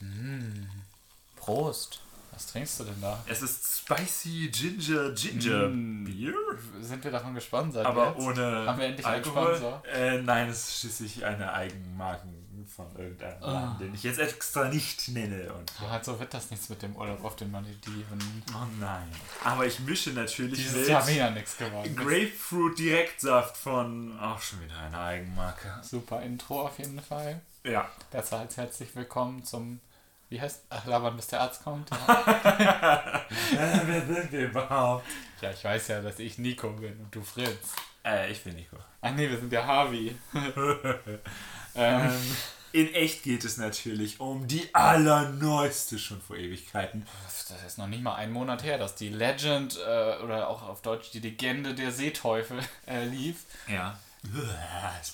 Mm. Prost. Was trinkst du denn da? Es ist Spicy Ginger Ginger Mm. Beer. Sind wir davon gesponsert? Aber jetzt? ohne Haben wir endlich einen. Sponsor? Äh, nein, es ist schließlich eine Eigenmarken von irgendeinem Ah. Laden, den ich jetzt extra nicht nenne. Und Ja, halt so wird das nichts mit dem Urlaub auf den Malediven. oh nein. Aber ich mische natürlich Dieses mit Jahr wieder nichts geworden. Grapefruit Direktsaft von auch schon wieder eine Eigenmarke. Super Intro auf jeden Fall. Ja. Als herzlich willkommen zum. Wie heißt. Ach, labern, bis der Arzt kommt. Ja. Wer sind wir überhaupt? ja, ich weiß ja, dass ich Nico bin und du Fritz. Äh, ich bin Nico. Ach nee, wir sind ja Harvey. ähm, Ähm, in echt geht es natürlich um die allerneueste schon vor Ewigkeiten. das ist noch nicht mal ein Monat her, dass die Legend äh, oder auch auf Deutsch die Legende der Seeteufel äh, lief. Ja.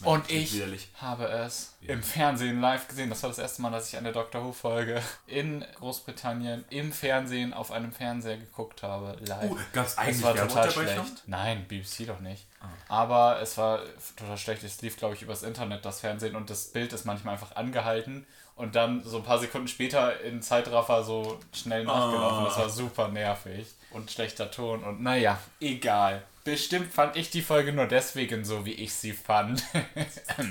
Und ich Widerlich. habe es Ja. im Fernsehen live gesehen. Das war das erste Mal, dass ich eine Doctor Who-Folge in Großbritannien im Fernsehen auf einem Fernseher geguckt habe. Live. Uh, gab's es eigentlich war total schlecht. Nein, BBC doch nicht. Ah. Aber es war total schlecht. Es lief, glaube ich, übers Internet, das Fernsehen. Und das Bild ist manchmal einfach angehalten. Und dann so ein paar Sekunden später in Zeitraffer so schnell nachgelaufen. Das war super nervig. Und schlechter Ton. Und naja, egal. Bestimmt fand ich die Folge nur deswegen so, wie ich sie fand.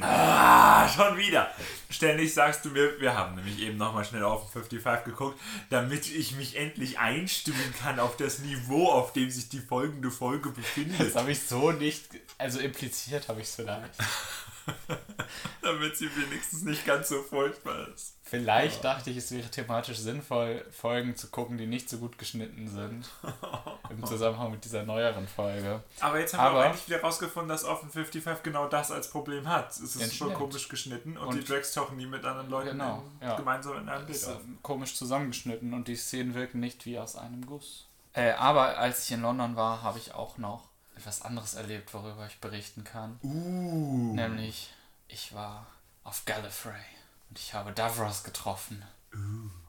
Ah, schon wieder. Ständig sagst du mir, wir haben nämlich eben nochmal schnell auf den 55 geguckt, damit ich mich endlich einstimmen kann auf das Niveau, auf dem sich die folgende Folge befindet. Das habe ich so nicht, also impliziert habe ich es vielleicht. damit sie wenigstens nicht ganz so furchtbar ist. Vielleicht dachte ich, es wäre thematisch sinnvoll, Folgen zu gucken, die nicht so gut geschnitten sind. Im Zusammenhang mit dieser neueren Folge. Aber jetzt haben wir Aber- auch endlich wieder rausgefunden, dass Offen 55 genau das als Problem hat. Es ist Ja, schon stimmt. komisch geschnitten und, Und- die Drags tauchen nie mit anderen Leuten Genau, in, ja. gemeinsam in einem Bild Ist auf. komisch zusammengeschnitten und die Szenen wirken nicht wie aus einem Guss. Äh, aber als ich in London war, habe ich auch noch etwas anderes erlebt, worüber ich berichten kann. Uh. Nämlich, ich war auf Gallifrey und ich habe Davros getroffen.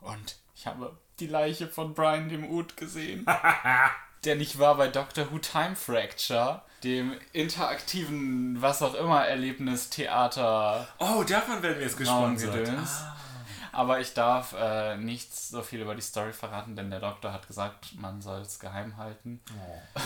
Und ich habe die Leiche von Brian dem Oud gesehen. der nicht war bei Doctor Who Time Fracture, dem interaktiven, was auch immer, Erlebnistheater. Oh, davon werden wir jetzt gesponsert. Gedöns. Aber ich darf äh, nicht so viel über die Story verraten, denn der Doktor hat gesagt, man soll es geheim halten.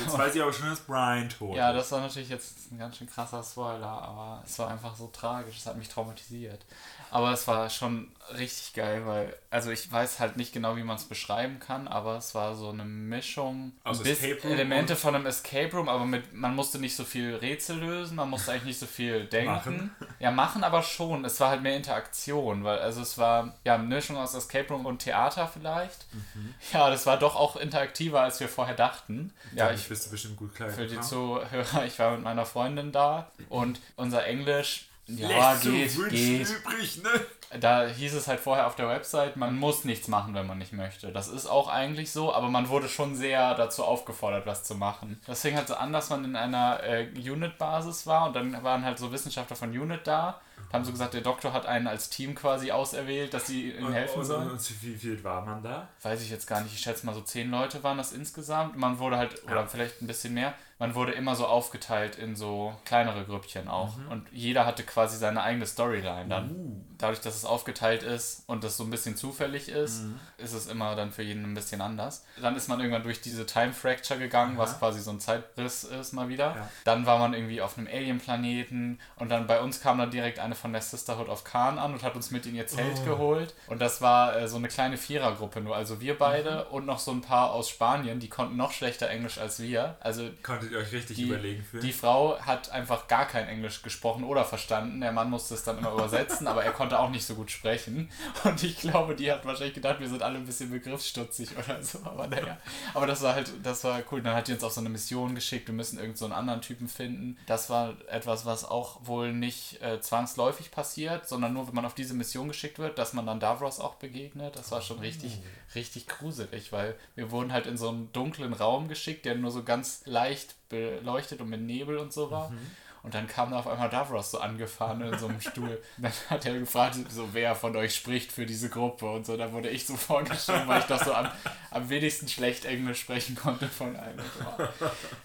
Jetzt weiß ich aber schon, dass Brian tot Ja, ist. das war natürlich jetzt ein ganz schön krasser Spoiler, aber es war einfach so tragisch, es hat mich traumatisiert. Aber es war schon richtig geil, weil, also ich weiß halt nicht genau, wie man es beschreiben kann, aber es war so eine Mischung, Aus Elemente von einem Escape Room, aber mit, man musste nicht so viel Rätsel lösen, man musste eigentlich nicht so viel denken. Machen. Ja, machen aber schon. Es war halt mehr Interaktion, weil, also es war, ja, eine Mischung aus Escape Room und Theater vielleicht. Mhm. Ja, das war doch auch interaktiver, als wir vorher dachten. Ja, Damit ich bist du bestimmt gut klar. für die. Zuhörer, ich war mit meiner Freundin da und unser Englisch, ja, Lässt geht, wünschen geht. übrig, ne? Da hieß es halt vorher auf der Website, man muss nichts machen, wenn man nicht möchte. Das ist auch eigentlich so, aber man wurde schon sehr dazu aufgefordert, was zu machen. Das fing halt so an, dass man in einer äh, Unit-Basis war und dann waren halt so Wissenschaftler von Unit da. Da haben so gesagt, der Doktor hat einen als Team quasi auserwählt, dass sie ihnen helfen und, sollen. Und, und wie viel war man da? weiß ich jetzt gar nicht, ich schätze mal so zehn Leute waren das insgesamt. Man wurde halt, oder vielleicht ein bisschen mehr, man wurde immer so aufgeteilt in so kleinere Grüppchen auch. Und jeder hatte quasi seine eigene Storyline dann. Dadurch, dass es aufgeteilt ist und das so ein bisschen zufällig ist, ist es immer dann für jeden ein bisschen anders. Dann ist man irgendwann durch diese Time Fracture gegangen, was quasi so ein Zeitriss ist mal wieder. Ja. Dann war man irgendwie auf einem Alien-Planeten und dann bei uns kam dann direkt eine von der Sisterhood of Khan an und hat uns mit in ihr Zelt geholt. Und das war äh, so eine kleine Vierergruppe nur. Also wir beide und noch so ein paar aus Spanien, die konnten noch schlechter Englisch als wir. Also Konntet ihr euch richtig die, überlegen fühlen? die Frau hat einfach gar kein Englisch gesprochen oder verstanden. Der Mann musste es dann immer übersetzen, aber er konnte auch nicht so gut sprechen. Und ich glaube, die hat wahrscheinlich gedacht, wir sind alle ein bisschen begriffsstutzig oder so. Aber naja, aber das war halt, das war cool. Dann hat die uns auf so eine Mission geschickt, wir müssen irgendeinen so einen anderen Typen finden. Das war etwas, was auch wohl nicht äh, zwangsläufig passiert, sondern nur, wenn man auf diese Mission geschickt wird, dass man dann Davros auch begegnet. Das war schon richtig, richtig gruselig, weil wir wurden halt in so einen dunklen Raum geschickt, der nur so ganz leicht beleuchtet und mit Nebel und so war. Und dann kam da auf einmal Davros so angefahren in so einem Stuhl. Und dann hat er gefragt, so wer von euch spricht für diese Gruppe und so. Da wurde ich so vorgestellt, weil ich doch so am, am wenigsten schlecht Englisch sprechen konnte von allen.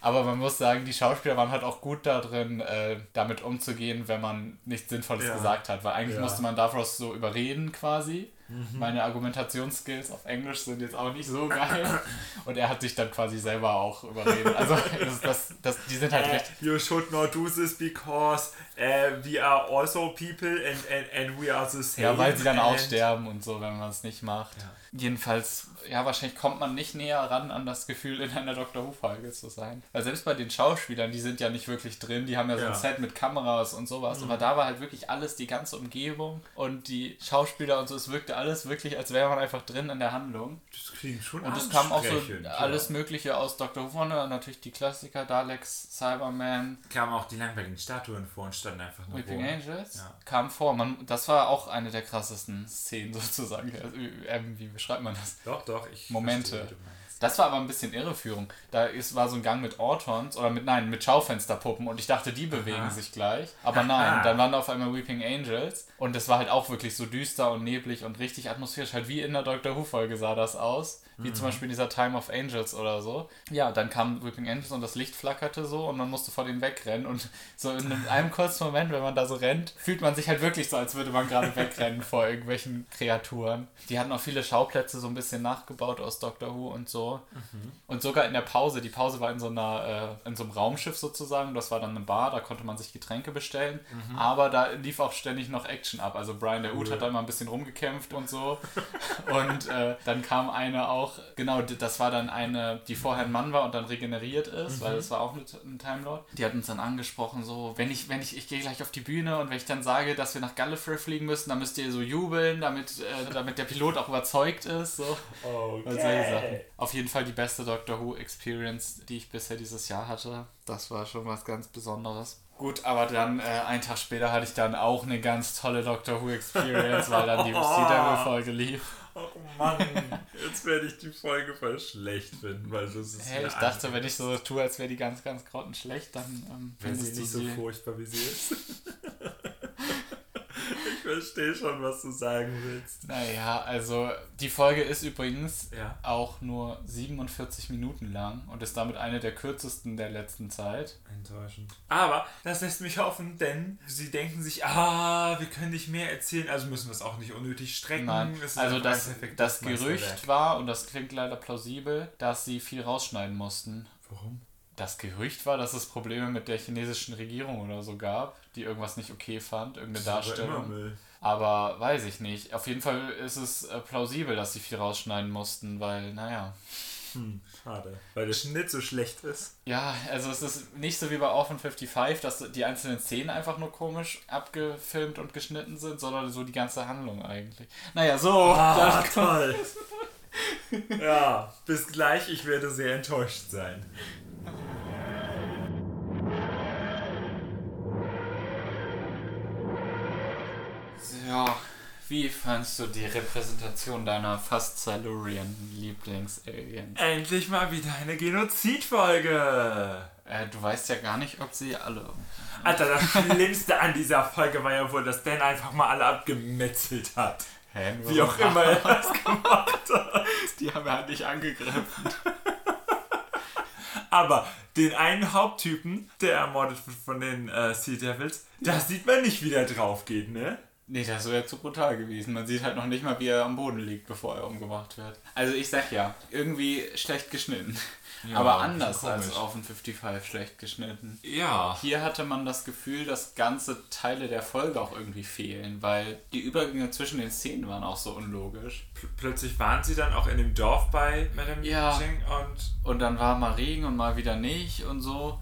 Aber man muss sagen, die Schauspieler waren halt auch gut da drin, äh, damit umzugehen, wenn man nichts Sinnvolles Ja. gesagt hat. Weil eigentlich Ja. musste man Davros so überreden quasi. Mhm. Meine Argumentationsskills auf Englisch sind jetzt auch nicht so geil. Und er hat sich dann quasi selber auch überredet. Also das, das, die sind halt uh, recht. You should not do this because uh, we are also people and, and, and we are the same. Ja, weil sie dann auch sterben und so, wenn man es nicht macht. Ja. Jedenfalls, ja, wahrscheinlich kommt man nicht näher ran an das Gefühl, in einer Dr. Who-Folge zu sein. Weil selbst bei den Schauspielern, die sind ja nicht wirklich drin, die haben ja so ja. ein Set mit Kameras und sowas. Mhm. Aber da war halt wirklich alles, die ganze Umgebung und die Schauspieler und so, es wirkte alles wirklich, als wäre man einfach drin in der Handlung. Das klingt schon Und es kam auch so alles Mögliche aus Dr. Who, natürlich die Klassiker, Daleks, Cyberman. Kamen auch die langweiligen Statuen vor und standen einfach nur Weeping Angels ja. kam vor. Man, das war auch eine der krassesten Szenen sozusagen. Ähm, wie beschreibt man das? Doch, doch. Ich Momente. Verstehe, das war aber ein bisschen Irreführung. Da ist, war so ein Gang mit Ortons oder mit, nein, mit Schaufensterpuppen und ich dachte, die bewegen Aha. sich gleich. Aber nein, dann waren da auf einmal Weeping Angels und es war halt auch wirklich so düster und neblig und richtig atmosphärisch. Halt wie in der Doctor Who-Folge sah das aus. Wie mhm. zum Beispiel dieser Time of Angels oder so. Ja, dann kam Weeping Angels und das Licht flackerte so und man musste vor denen wegrennen. Und so in einem kurzen Moment, wenn man da so rennt, fühlt man sich halt wirklich so, als würde man gerade wegrennen vor irgendwelchen Kreaturen. Die hatten auch viele Schauplätze so ein bisschen nachgebaut aus Doctor Who und so. Mhm. Und sogar in der Pause, die Pause war in so einer, äh, in so einem Raumschiff sozusagen, das war dann eine Bar, da konnte man sich Getränke bestellen, mhm. aber da lief auch ständig noch Action ab. Also Brian der Ut hat da mal ein bisschen rumgekämpft und so. und äh, dann kam eine auch, genau, das war dann eine, die vorher ein Mann war und dann regeneriert ist, mhm. weil das war auch ein Time Lord. Die hat uns dann angesprochen, so, wenn ich, wenn ich, ich gehe gleich auf die Bühne und wenn ich dann sage, dass wir nach Gallifrey fliegen müssen, dann müsst ihr so jubeln, damit, äh, damit der Pilot auch überzeugt ist. So. Okay. Auf jeden Fall die beste Doctor Who Experience, die ich bisher dieses Jahr hatte. Das war schon was ganz Besonderes. Gut, aber dann äh, einen Tag später hatte ich dann auch eine ganz tolle Doctor Who Experience, weil dann die Sea Devil Folge lief. Oh Mann, jetzt werde ich die Folge voll schlecht finden, weil das ist. Hey, ich dachte, wenn ich so tue, als wäre die ganz, ganz grottenschlecht, dann. Ähm, Wenn sie nicht so furchtbar wie sie ist. Ich verstehe schon, was du sagen willst. Naja, also die Folge ist übrigens ja. auch nur 47 Minuten lang und ist damit eine der kürzesten der letzten Zeit. Enttäuschend. Aber das lässt mich hoffen, denn sie denken sich, ah, wir können nicht mehr erzählen, also müssen wir es auch nicht unnötig strecken. Nein. also das, das Gerücht war, und das klingt leider plausibel, dass sie viel rausschneiden mussten. Warum? Das Gerücht war, dass es Probleme mit der chinesischen Regierung oder so gab, die irgendwas nicht okay fand, irgendeine Darstellung. Aber weiß ich nicht. Auf jeden Fall ist es äh, plausibel, dass sie viel rausschneiden mussten, weil, naja. Hm, schade. Weil der Schnitt so schlecht ist. Ja, also es ist nicht so wie bei Orphan 55, dass die einzelnen Szenen einfach nur komisch abgefilmt und geschnitten sind, sondern so die ganze Handlung eigentlich. Naja, so. Ah, toll. ja, bis gleich. Ich werde sehr enttäuscht sein. Ja, wie fandst du die Repräsentation deiner fast Silurian Lieblings-Aliens? Endlich mal wieder eine Genozid-Folge! Äh, du weißt ja gar nicht, ob sie alle. Alter, das Schlimmste an dieser Folge war ja wohl, dass Dan einfach mal alle abgemetzelt hat. Hä, Wie auch immer er das gemacht hat. Die haben er halt nicht angegriffen. Aber den einen Haupttypen, der ermordet wird von den äh, Sea Devils, da sieht man nicht, wie der drauf geht, ne? Nee, das wäre zu brutal gewesen. Man sieht halt noch nicht mal, wie er am Boden liegt, bevor er umgebracht wird. Also ich sag ja, irgendwie schlecht geschnitten. Ja, aber anders als auf ein 55 schlecht geschnitten. Ja. Hier hatte man das Gefühl, dass ganze Teile der Folge auch irgendwie fehlen, weil die Übergänge zwischen den Szenen waren auch so unlogisch. P plötzlich waren sie dann auch in dem Dorf bei Madame ja. Ching und. Und dann war mal Regen und mal wieder nicht und so.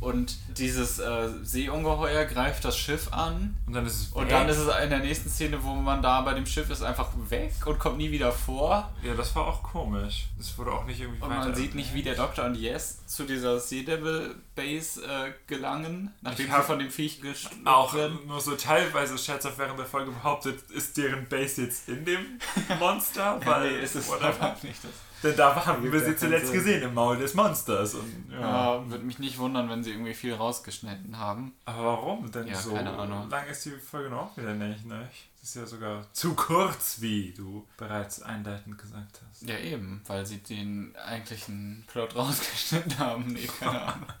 Und dieses äh, Seeungeheuer greift das Schiff an. Und dann ist es weg. Und dann ist es in der nächsten Szene, wo man da bei dem Schiff ist, einfach weg und kommt nie wieder vor. Ja, das war auch komisch. Das wurde auch nicht irgendwie Und man sieht nicht, wie der Doktor und Yes zu dieser Sea Devil Base äh, gelangen, nachdem sie von dem Viech geschluckt Auch werden. nur so teilweise scherzhaft während der Folge behauptet, ist deren Base jetzt in dem Monster? Weil, nee, ist es einfach nicht. Das denn da haben wir sie zuletzt gesehen, im Maul des Monsters. Und, ja. ja, würde mich nicht wundern, wenn sie irgendwie viel rausgeschnitten haben. Aber warum denn ja, so? Keine Ahnung. Lang ist die Folge noch wieder nicht, ne? Das ist ja sogar zu kurz, wie du bereits einleitend gesagt hast. Ja, eben, weil sie den eigentlichen Plot rausgeschnitten haben. Nee, keine Ahnung.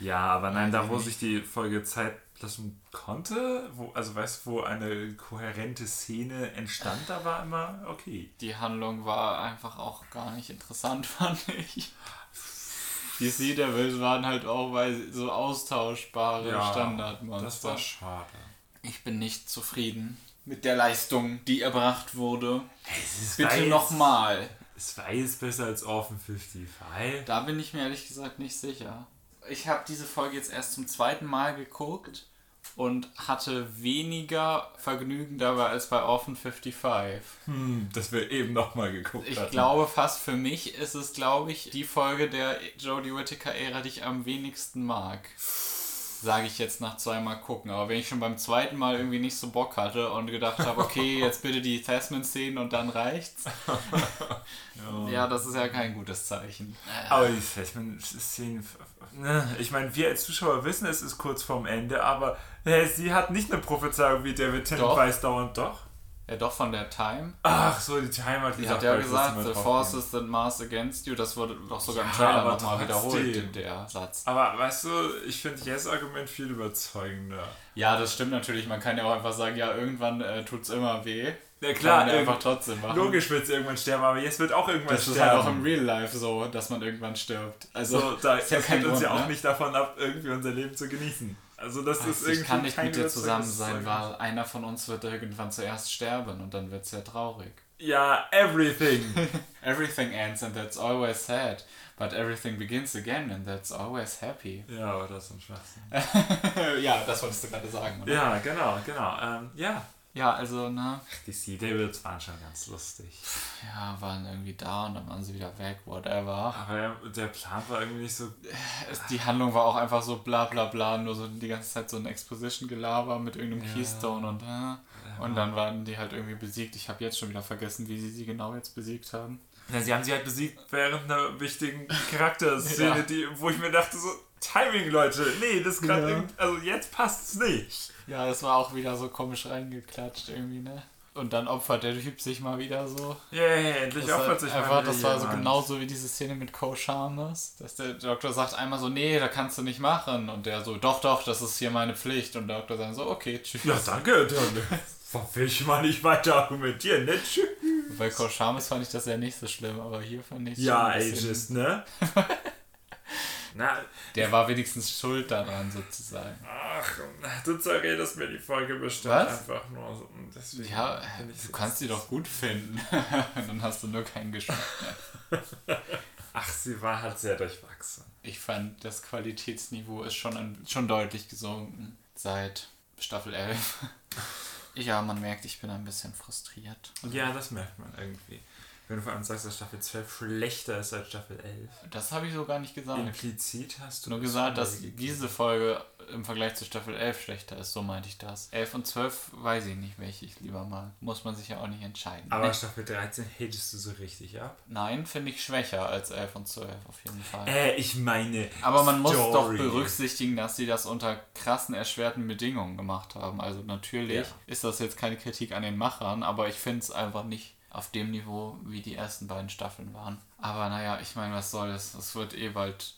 Ja, aber nein, da wo ich sich die Folge Zeit lassen konnte, wo, also weißt du, wo eine kohärente Szene entstand, da war immer okay. Die Handlung war einfach auch gar nicht interessant, fand ich. Die Sea Devils waren halt auch weil so austauschbare Das Standardmonster. war schade. Ich bin nicht zufrieden mit der Leistung, die erbracht wurde. Es ist Bitte nochmal. Es war jetzt besser als Orphan 55. Da bin ich mir ehrlich gesagt nicht sicher. Ich habe diese Folge jetzt erst zum zweiten Mal geguckt und hatte weniger Vergnügen dabei als bei Orphan 55. Hm, dass wir eben nochmal geguckt Ich hatten. glaube fast für mich ist es, glaube ich, die Folge der Jodie Whittaker-Ära, die ich am wenigsten mag. Sage ich jetzt nach zweimal gucken. Aber wenn ich schon beim zweiten Mal irgendwie nicht so Bock hatte und gedacht habe, okay, jetzt bitte die Thasman-Szenen und dann reicht's. ja, das ist ja kein gutes Zeichen. Aber die Fleischmann-Szenen. ne, Ich meine, wir als Zuschauer wissen, es ist kurz vorm Ende, aber sie hat nicht eine Prophezeiung wie David weiß dauernd doch. Ja, doch von der Time. Ach so, die Time hat Die gesagt, hat ja es gesagt, the forces that mass against you, das wurde doch sogar im Ja, Trailer nochmal wiederholt, der Satz. Aber weißt du, ich finde Yes Argument viel überzeugender. Ja, das stimmt natürlich. Man kann ja auch einfach sagen, ja, irgendwann äh, tut's immer weh. Ja Kann man einfach trotzdem machen. Logisch wird es irgendwann sterben, aber Yes wird auch irgendwann Das ist halt auch sterben. im Real Life so, dass man irgendwann stirbt. Also, so, da ist ja das kein hält uns Grund, ja auch ne? nicht davon ab, irgendwie unser Leben zu genießen. Also das ist Also irgendwie ich kann nicht mit dir zusammen sein, weil einer von uns wird irgendwann zuerst sterben und dann wird's ja traurig. Ja, everything. Everything ends and that's always sad, but everything begins again and that's always happy. ja, aber das ist ein Schwachsinn. ja, das wolltest du gerade sagen, oder? Ja, genau, genau. Ähm, ja, Ja, also, ne, die Sea Devils waren schon ganz lustig. ja, waren irgendwie da und dann waren sie wieder weg, whatever. Aber der, Plan war irgendwie nicht so. Die Handlung war auch einfach so bla bla bla, nur so die ganze Zeit so ein Exposition-Gelaber mit irgendeinem Ja. Keystone und äh, und dann waren die halt irgendwie besiegt. Ich habe jetzt schon wieder vergessen, wie sie sie genau jetzt besiegt haben. Ja, sie haben sie halt besiegt während einer wichtigen Charakterszene, Ja. die, wo ich mir dachte, so, Timing, Leute, nee, das kann Ja. also jetzt passt es nicht. Ja, das war auch wieder so komisch reingeklatscht irgendwie, ne? Und dann opfert der Typ sich mal wieder so. Yay, endlich Das, opfert halt sich einfach, mal das wieder war so jemand. genauso wie diese Szene mit Co Sharmas, dass der Doktor sagt einmal so, nee, da kannst du nicht machen. Und der so, doch, doch, das ist hier meine Pflicht. Und der Doktor sagt so, okay, tschüss. Ja, danke, dann will ich mal nicht weiter argumentieren, ne? Tschüss. Bei Co Sharmas fand ich das ja nicht so schlimm, aber hier fand ich Ja, Ages, ne? Na, Der war wenigstens schuld daran sozusagen. ach, du zerredest mir die Folge bestimmt Was? einfach nur so. Deswegen Ja, du kannst die doch gut finden. Dann hast du nur keinen Geschmack. Ach, sie war halt sehr durchwachsen. Ich fand, das Qualitätsniveau ist schon, ein, schon deutlich gesunken seit Staffel 11. Ja, man merkt, ich bin ein bisschen frustriert. Ja, das merkt man irgendwie. Wenn du vor allem sagst, dass Staffel 12 schlechter ist als Staffel 11. Das habe ich so gar nicht gesagt. Implizit hast du Nur gesagt, dass diese Folge im Vergleich zu Staffel 11 schlechter ist, so meinte ich das. 11 und 12 weiß ich nicht, welche ich lieber mag. Muss man sich ja auch nicht entscheiden. Aber Nee. Staffel 13 hatest du so richtig ab. Nein, finde ich schwächer als 11 und 12 auf jeden Fall. Äh, ich meine. Aber man muss doch Story. berücksichtigen, dass sie das unter krassen, erschwerten Bedingungen gemacht haben. Also natürlich Ja. ist das jetzt keine Kritik an den Machern, aber ich finde es einfach nicht auf dem Niveau, wie die ersten beiden Staffeln waren. Aber naja, ich meine, was soll's? Es wird eh bald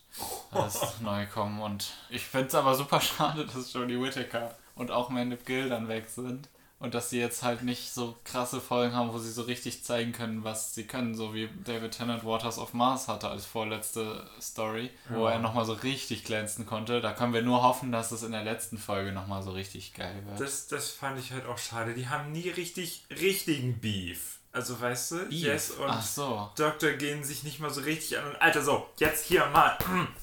alles neu kommen und ich finde es aber super schade, dass Jodie Whittaker und auch Mandip Gill dann weg sind. Und dass sie jetzt halt nicht so krasse Folgen haben, wo sie so richtig zeigen können, was sie können, so wie David Tennant Waters of Mars hatte als vorletzte Story, wo Ja. er nochmal so richtig glänzen konnte. Da können wir nur hoffen, dass es in der letzten Folge nochmal so richtig geil wird. Das, das fand ich halt auch schade. Die haben nie richtig richtigen Beef. Also weißt du, Beef. Yes und so. Doktor gehen sich nicht mal so richtig an. Alter, so, jetzt hier mal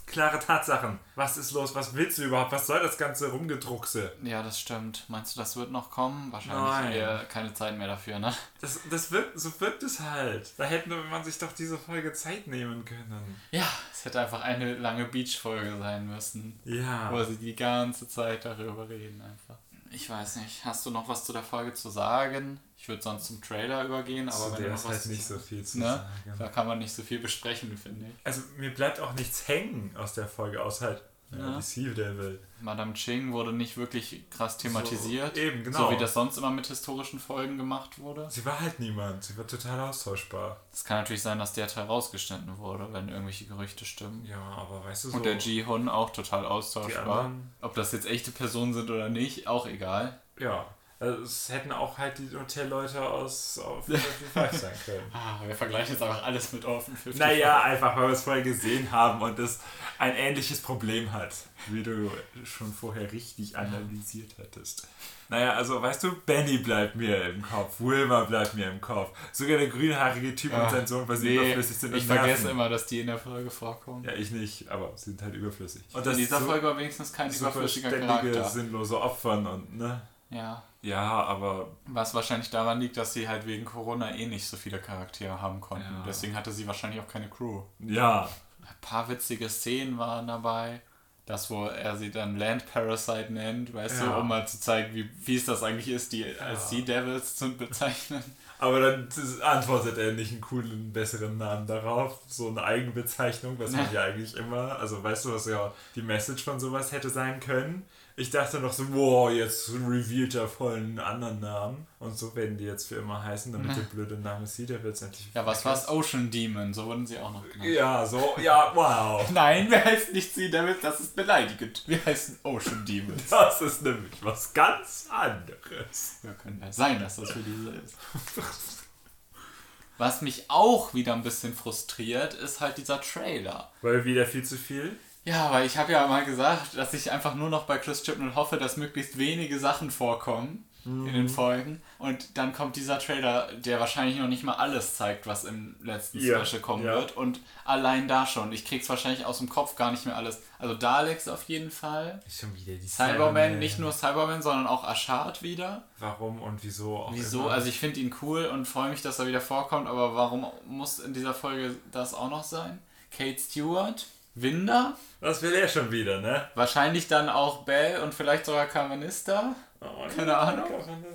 klare Tatsachen. Was ist los? Was willst du überhaupt? Was soll das ganze Rumgedruckse? Ja, das stimmt. Meinst du, das wird noch kommen? Wahrscheinlich Nein. eher keine Zeit mehr dafür, ne? Das, das wirkt, so wirkt es halt. Da hätte man sich doch diese Folge Zeit nehmen können. Ja, es hätte einfach eine lange Beach-Folge sein müssen, Ja. wo sie die ganze Zeit darüber reden einfach. Ich weiß nicht, hast du noch was zu der Folge zu sagen? Ich würde sonst zum Trailer übergehen, aber Zu wenn der du ist noch was halt zu nicht so sagen- viel zu ne? sagen. Da kann man nicht so viel besprechen, finde ich. Also mir bleibt auch nichts hängen aus der Folge, aus halt Ja, die Sea Devil. Madame Ching wurde nicht wirklich krass thematisiert. So, eben, genau. So wie das sonst immer mit historischen Folgen gemacht wurde. Sie war halt niemand. Sie war total austauschbar. Es kann natürlich sein, dass der Teil rausgeschnitten wurde, wenn irgendwelche Gerüchte stimmen. Ja, aber weißt du so. Und der Ji-Hun auch total austauschbar. Ob das jetzt echte Personen sind oder nicht, auch egal. Ja. Also es hätten auch halt die Hotelleute aus auf 55 sein können. Ah, wir vergleichen jetzt einfach alles mit Offen 50. Naja, einfach weil wir es vorher gesehen haben und es ein ähnliches Problem hat, wie du schon vorher richtig analysiert hattest. Naja, also weißt du, Benny bleibt mir im Kopf, Wilma bleibt mir im Kopf. Sogar der grünhaarige Typ und Ah, sein Sohn, weil sie Nee, überflüssig sind. ich vergesse nerven. immer, dass die in der Folge vorkommen. Ja, ich nicht, aber sie sind halt überflüssig. Und in dieser Folge war wenigstens kein überflüssiger ständige, Charakter. sinnlose Opfern und ne. Ja. Ja, aber Was wahrscheinlich daran liegt, dass sie halt wegen Corona eh nicht so viele Charaktere haben konnten. Ja. Deswegen hatte sie wahrscheinlich auch keine Crew. ja, Ein paar witzige Szenen waren dabei. Das, wo er sie dann Land Parasite nennt, weißt Ja. du, um mal zu zeigen, wie fies das eigentlich ist, die als Sea Devils zu bezeichnen. Aber dann antwortet er nicht einen coolen, besseren Namen darauf. So eine Eigenbezeichnung, was man ja eigentlich immer. Also weißt du, was ja die Message von sowas hätte sein können? Ich dachte noch so, wow, jetzt revealed er voll einen anderen Namen. Und so werden die jetzt für immer heißen, damit der blöde Name Cedar wird endlich. Ja, was war's? Ocean Demon, so wurden sie auch noch genannt. Ja, so, ja, wow. Nein, wir heißen nicht Sea Devils, das ist beleidigend. Wir heißen Ocean Demons. Das ist nämlich was ganz anderes. Ja, kann ja sein, dass das für diese ist. Was mich auch wieder ein bisschen frustriert, ist halt dieser Trailer. Weil wieder viel zu viel. Ja, weil ich habe ja mal gesagt, dass ich einfach nur noch bei Chris Chibnall hoffe, dass möglichst wenige Sachen vorkommen in den Folgen. Und dann kommt dieser Trailer, der wahrscheinlich noch nicht mal alles zeigt, was im letzten Ja, Special kommen ja. wird. Und allein da schon, ich krieg's wahrscheinlich aus dem Kopf gar nicht mehr alles. Also Daleks auf jeden Fall. Schon wieder die Cyberman, nicht nur Cyberman, sondern auch Ashard wieder. Warum und wieso auch Wieso? immer. Also ich finde ihn cool und freue mich, dass er wieder vorkommt, aber warum muss in dieser Folge das auch noch sein? Kate Stewart, Winder, Was will er schon wieder, ne? wahrscheinlich dann auch Bell und vielleicht sogar Carvanista. Oh, Keine Ahnung.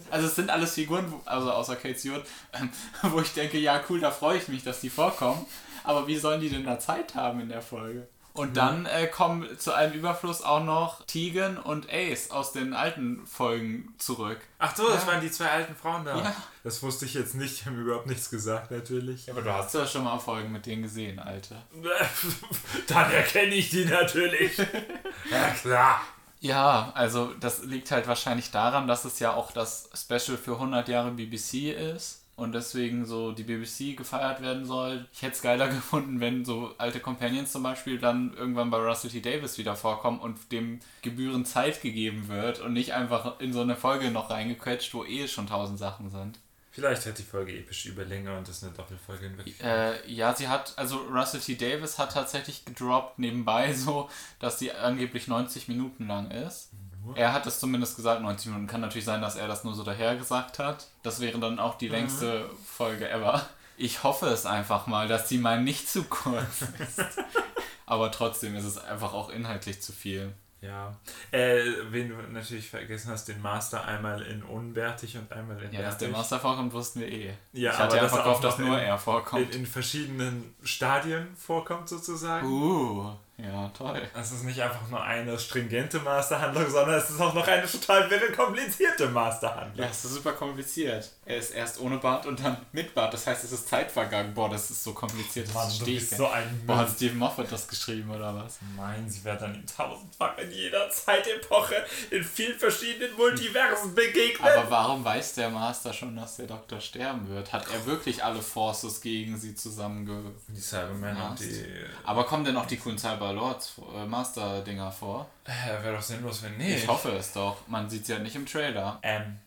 Also es sind alles Figuren, wo- also außer Kate Stewart, ähm, wo ich denke, ja cool, da freue ich mich, dass die vorkommen. Aber wie sollen die denn da Zeit haben in der Folge? Und dann äh, kommen zu einem Überfluss auch noch Tegan und Ace aus den alten Folgen zurück. Ach so, das Ja. waren die zwei alten Frauen da. Ja. Das wusste ich jetzt nicht, die haben überhaupt nichts gesagt, natürlich. Aber du hast ja schon mal Folgen mit denen gesehen, Alte. Dann erkenne ich die natürlich. ja, klar. Ja, also das liegt halt wahrscheinlich daran, dass es ja auch das Special für 100 Jahre BBC ist und deswegen so die BBC gefeiert werden soll. Ich hätte es geiler gefunden, wenn so alte Companions zum Beispiel dann irgendwann bei Russell T. Davis wieder vorkommen und dem gebührend Zeit gegeben wird und nicht einfach in so eine Folge noch reingequetscht, wo eh schon tausend Sachen sind. Vielleicht hat die Folge epische Überlänge und ist eine Doppelfolge hinweg. Äh, ja, sie hat, also Russell T. Davis hat tatsächlich gedroppt nebenbei so, dass sie angeblich 90 Minuten lang ist. Er hat es zumindest gesagt, 90 Minuten. Kann natürlich sein, dass er das nur so daher gesagt hat. Das wäre dann auch die längste Folge ever. Ich hoffe es einfach mal, dass die mal nicht zu kurz ist. Aber trotzdem ist es einfach auch inhaltlich zu viel. Ja. Äh, wen du natürlich vergessen hast, den Master einmal in unbärtig und einmal in Ja, dass der. Master vorkommt, wussten wir eh. Ja, ich aber hatte ja er verkauft, auch dass nur in- er in, vorkommt. in verschiedenen Stadien vorkommt sozusagen. Uh, ja, toll. Es ist nicht einfach nur eine stringente Masterhandlung, sondern es ist auch noch eine total wirre, komplizierte Masterhandlung. Ja, es ist super kompliziert. Er ist erst ohne Bart und dann mit Bart. Das heißt, es ist Zeit vergangen. Boah, das ist so kompliziert. Das Mann, du bist so ein Boah, hat Stephen Moffat das geschrieben oder was? Nein, sie wird dann in tausendfach in jeder Zeitepoche in vielen verschiedenen Multiversen begegnen. Aber warum weiß der Master schon, dass der Doktor sterben wird? Hat er wirklich alle Forces gegen sie zusammenge... die Cybermen und die... Aber kommen denn auch die coolen Cyber Lords äh, Master-Dinger vor? Äh, Wäre doch sinnlos, wenn nicht. Ich hoffe es doch. Man sieht sie ja nicht im Trailer. Ähm,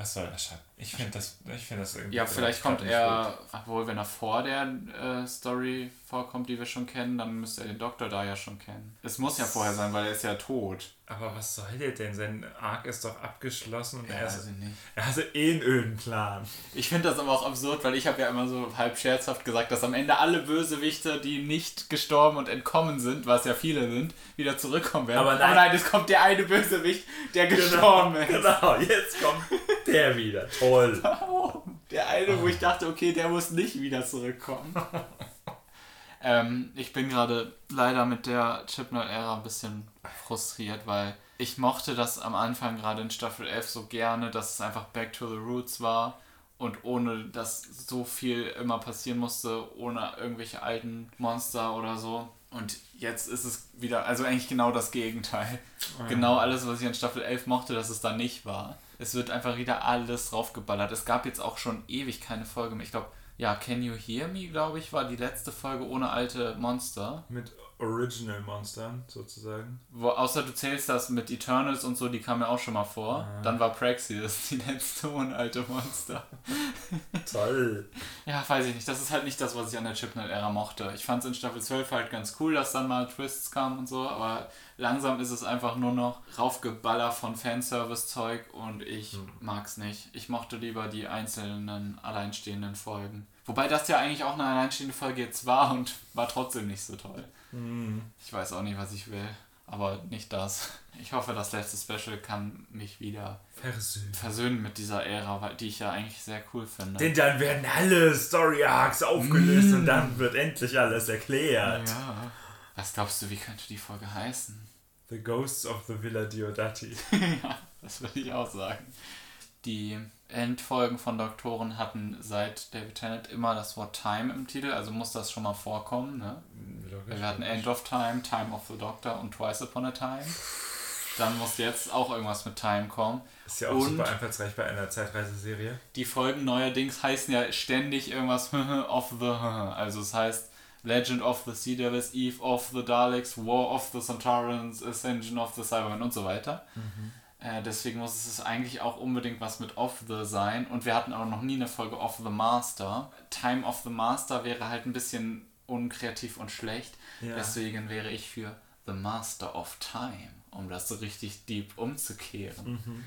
was soll das, Schatz? Ich finde das, ich find das irgendwie... Ja, vielleicht kommt er, obwohl wenn er vor der äh, Story vorkommt, die wir schon kennen, dann müsste er den Doktor da ja schon kennen. Es muss ja vorher sein, weil er ist ja tot. Aber was soll der denn? Sein Arc ist doch abgeschlossen und Ja, er, ist, ich nicht. er hatte eh einen öden Plan. Ich finde das aber auch absurd, weil ich habe ja immer so halb scherzhaft gesagt, dass am Ende alle Bösewichte, die nicht gestorben und entkommen sind, was ja viele sind, wieder zurückkommen werden. Aber nein. es kommt der eine Bösewicht, der gestorben ist. Genau, jetzt kommt der wieder. Toll. Der eine, wo ich dachte, okay, der muss nicht wieder zurückkommen. Ähm, ich bin gerade leider mit der Chipnut-Ära ein bisschen frustriert, weil ich mochte das am Anfang gerade in Staffel 11 so gerne, dass es einfach Back to the Roots war und ohne dass so viel immer passieren musste, ohne irgendwelche alten Monster oder so. Und jetzt ist es wieder, also eigentlich genau das Gegenteil. Ah, Genau alles, was ich an Staffel 11 mochte, dass es da nicht war. Es wird einfach wieder alles draufgeballert. Es gab jetzt auch schon ewig keine Folge mehr. Ich glaube, ja, Can You Hear Me, glaube ich, war die letzte Folge ohne alte Monster. Mit Original Monstern sozusagen. Wo, außer du zählst das mit Eternals und so, die kamen ja auch schon mal vor. Ah. Dann war Praxis die letzte ohne alte Monster. Toll. Ja, weiß ich nicht. Das ist halt nicht das, was ich an der Chipnut-Ära mochte. Ich fand es in Staffel 12 halt ganz cool, dass dann mal Twists kamen und so, aber langsam ist es einfach nur noch Raufgeballer von Fanservice-Zeug und ich mag's nicht. Ich mochte lieber die einzelnen alleinstehenden Folgen. Wobei das ja eigentlich auch eine alleinstehende Folge jetzt war und war trotzdem nicht so toll. Ich weiß auch nicht, was ich will, aber nicht das. Ich hoffe, das letzte Special kann mich wieder Versöhnt. versöhnen mit dieser Ära, die ich ja eigentlich sehr cool finde. Denn dann werden alle Story Arcs aufgelöst und dann wird endlich alles erklärt. Ja. Was glaubst du, wie könnte die Folge heißen? The Ghosts of the Villa Diodati. ja, das würde ich auch sagen. Die Endfolgen von Doktoren hatten seit David Tennant immer das Wort Time im Titel, also muss das schon mal vorkommen. Ne? Wir hatten End of Time, Time of the Doctor und Twice Upon a Time. Dann muss jetzt auch irgendwas mit Time kommen. Ist ja auch Und- super einfallsreich bei einer Zeitreiseserie. Die Folgen neuerdings heißen ja ständig irgendwas of the, also es heißt Legend of the Sea Devils, Eve of the Daleks, War of the Centaurans, Ascension of the Cybermen und so weiter. Äh, deswegen muss es eigentlich auch unbedingt was mit of the sein. Und wir hatten auch noch nie eine Folge of the Master. Time of the Master wäre halt ein bisschen unkreativ und schlecht. Ja. Deswegen wäre ich für The Master of Time, um das so richtig deep umzukehren.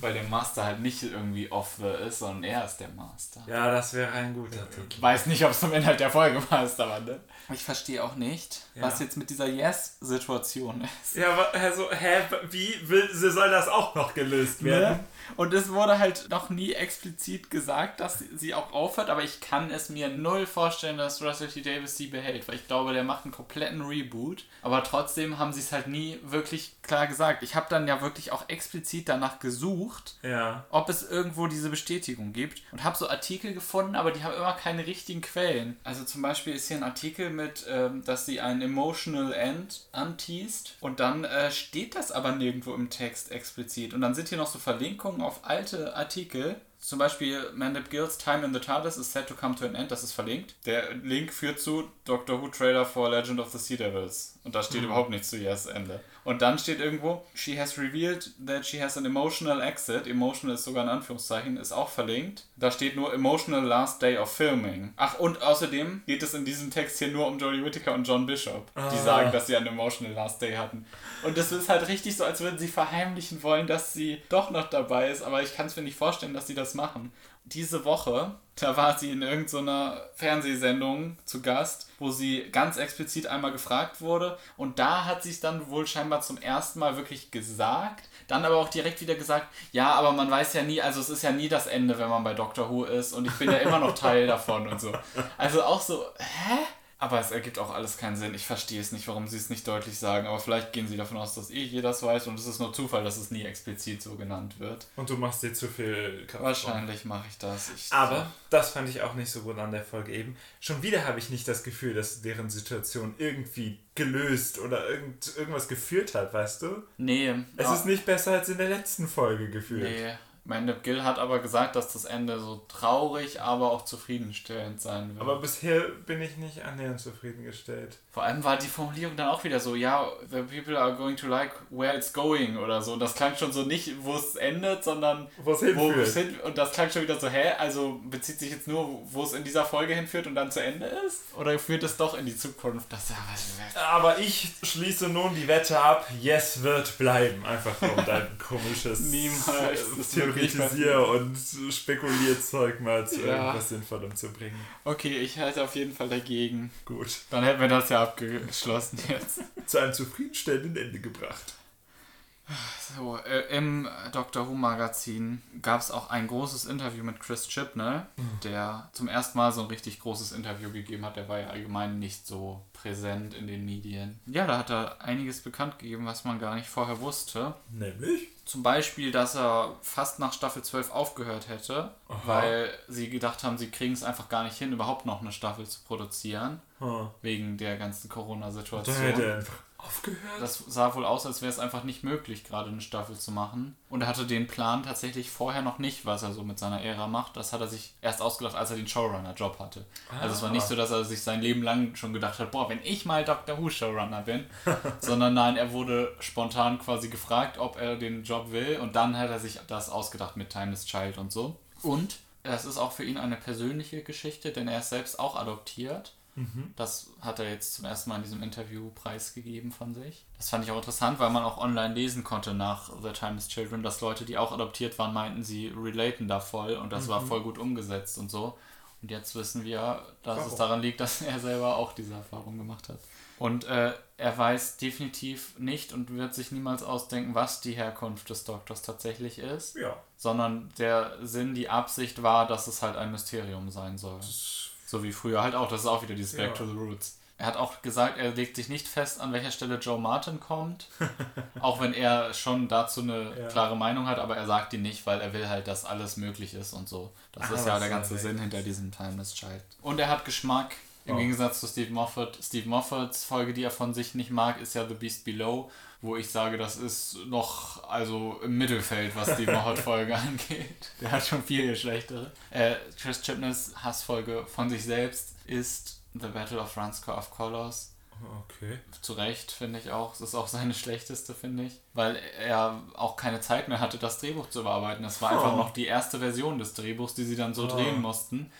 Weil der Master halt nicht irgendwie off the ist, sondern er ist der Master. Ja, das wäre ein guter Titel. Ich weiß nicht, ob es zum Inhalt der Folge passt, aber ne? Ich verstehe auch nicht, Ja. was jetzt mit dieser Yes-Situation ist. Ja, aber also, hä, wie will, soll das auch noch gelöst werden? Ne? Und es wurde halt noch nie explizit gesagt, dass sie- auch aufhört, aber ich kann es mir null vorstellen, dass Russell T. Davis sie behält, weil ich glaube, der macht einen kompletten Reboot. Aber trotzdem haben sie es halt nie wirklich klar gesagt. Ich habe dann ja wirklich auch explizit danach gesucht, Ja. ob es irgendwo diese Bestätigung gibt und habe so Artikel gefunden, aber die haben immer keine richtigen Quellen. Also zum Beispiel ist hier ein Artikel mit, ähm, dass sie ein Emotional End anteast und dann äh, steht das aber nirgendwo im Text explizit. Und dann sind hier noch so Verlinkungen auf alte Artikel. Zum Beispiel Mandip Gills Time in the TARDIS is set to come to an end, das ist verlinkt. Der Link führt zu Doctor Who Trailer for Legend of the Sea Devils. Und da steht überhaupt nichts zu Yes Ende. Und dann steht irgendwo, she has revealed that she has an emotional exit. Emotional ist sogar in Anführungszeichen, ist auch verlinkt. Da steht nur emotional last day of filming. Ach, und außerdem geht es in diesem Text hier nur um Jodie Whittaker und John Bishop, die Ah. sagen, dass sie einen emotional last day hatten. Und das ist halt richtig so, als würden sie verheimlichen wollen, dass sie doch noch dabei ist, aber ich kann es mir nicht vorstellen, dass sie das machen. Diese Woche, da war sie in irgendeiner Fernsehsendung zu Gast, wo sie ganz explizit einmal gefragt wurde und da hat sie es dann wohl scheinbar zum ersten Mal wirklich gesagt, dann aber auch direkt wieder gesagt, ja, aber man weiß ja nie, also es ist ja nie das Ende, wenn man bei Doctor Who ist und ich bin ja immer noch Teil davon und so. Also auch so, hä? Aber es ergibt auch alles keinen Sinn. Ich verstehe es nicht, warum sie es nicht deutlich sagen. Aber vielleicht gehen sie davon aus, dass eh jeder das weiß und es ist nur Zufall, dass es nie explizit so genannt wird. Und du machst dir zu viel Kraft. Wahrscheinlich mache ich das. Ich, Aber das fand ich auch nicht so gut an der Folge eben. Schon wieder habe ich nicht das Gefühl, dass deren Situation irgendwie gelöst oder irgend, irgendwas geführt hat, weißt du? Nee. Es ja, ist nicht besser als in der letzten Folge gefühlt. Nee. Mandip Gill hat aber gesagt, dass das Ende so traurig, aber auch zufriedenstellend sein wird. Aber bisher bin ich nicht annähernd zufriedengestellt. Vor allem war die Formulierung dann auch wieder so, ja, the people are going to like where it's going oder so. Und das klang schon so nicht, wo es endet, sondern Wo es hinführt. Und das klang schon wieder so, hä? Also bezieht sich jetzt nur, wo es in dieser Folge hinführt und dann zu Ende ist? Oder führt es doch in die Zukunft? Das, ja, was, Aber ich schließe nun die Wette ab, Yes wird bleiben. Einfach um dein komisches Theoretisier- und Spekulierzeug mal zu Ja. irgendwas Sinnvollem zu bringen. okay, ich halte auf jeden Fall dagegen. Gut. Dann hätten wir das ja abgeschlossen jetzt. Zu einem zufriedenstellenden Ende gebracht. So, äh, im Doctor Who Magazin gab es auch ein großes Interview mit Chris Chibnall, der zum ersten Mal so ein richtig großes Interview gegeben hat. Der war ja allgemein nicht so präsent in den Medien. Ja, da hat er einiges bekannt gegeben, was man gar nicht vorher wusste. Nämlich? Zum Beispiel, dass er fast nach Staffel 12 aufgehört hätte, weil sie gedacht haben, sie kriegen es einfach gar nicht hin, überhaupt noch eine Staffel zu produzieren, Hm. wegen der ganzen Corona-Situation. hätte er einfach aufgehört. Das sah wohl aus, als wäre es einfach nicht möglich, gerade eine Staffel zu machen. Und er hatte den Plan tatsächlich vorher noch nicht, was er so mit seiner Ära macht. Das hat er sich erst ausgedacht, als er den Showrunner-Job hatte. Also es war nicht so, dass er sich sein Leben lang schon gedacht hat, boah, wenn ich mal Doctor Who Showrunner bin. Sondern nein, er wurde spontan quasi gefragt, ob er den Job will. Und dann hat er sich das ausgedacht mit Timeless Child und so. Und das ist auch für ihn eine persönliche Geschichte, denn er ist selbst auch adoptiert. Das hat er jetzt zum ersten Mal in diesem Interview preisgegeben von sich. Das fand ich auch interessant, weil man auch online lesen konnte nach The Timeless Children, dass Leute, die auch adoptiert waren, meinten, sie relaten da voll und das war voll gut umgesetzt und so. Und jetzt wissen wir, dass es Warum? daran liegt, dass er selber auch diese Erfahrung gemacht hat. Und äh, er weiß definitiv nicht und wird sich niemals ausdenken, was die Herkunft des Doktors tatsächlich ist, Ja. sondern der Sinn, die Absicht war, dass es halt ein Mysterium sein soll. So wie früher halt auch. Das ist auch wieder dieses Back Ja. to the Roots. Er hat auch gesagt, er legt sich nicht fest, an welcher Stelle Joe Martin kommt. auch wenn er schon dazu eine Ja. klare Meinung hat, aber er sagt die nicht, weil er will halt, dass alles möglich ist und so. Das Ah, ist ja der er ganze. Sinn hinter diesem Timeless Child. Und er hat Geschmack. Im Oh. Gegensatz zu Steve Moffat. Steve Moffats Folge, die er von sich nicht mag, ist ja The Beast Below, wo ich sage, das ist noch also im Mittelfeld, was die Moffat-Folge angeht. Der hat schon viel schlechtere. Äh, Chris Chibnalls Hassfolge von sich selbst ist The Battle of Ranskow of Colors. Okay. Zu Recht, finde ich auch. Es ist auch seine schlechteste, finde ich. Weil er auch keine Zeit mehr hatte, das Drehbuch zu überarbeiten. Das war Oh. einfach noch die erste Version des Drehbuchs, die sie dann so Oh. drehen mussten.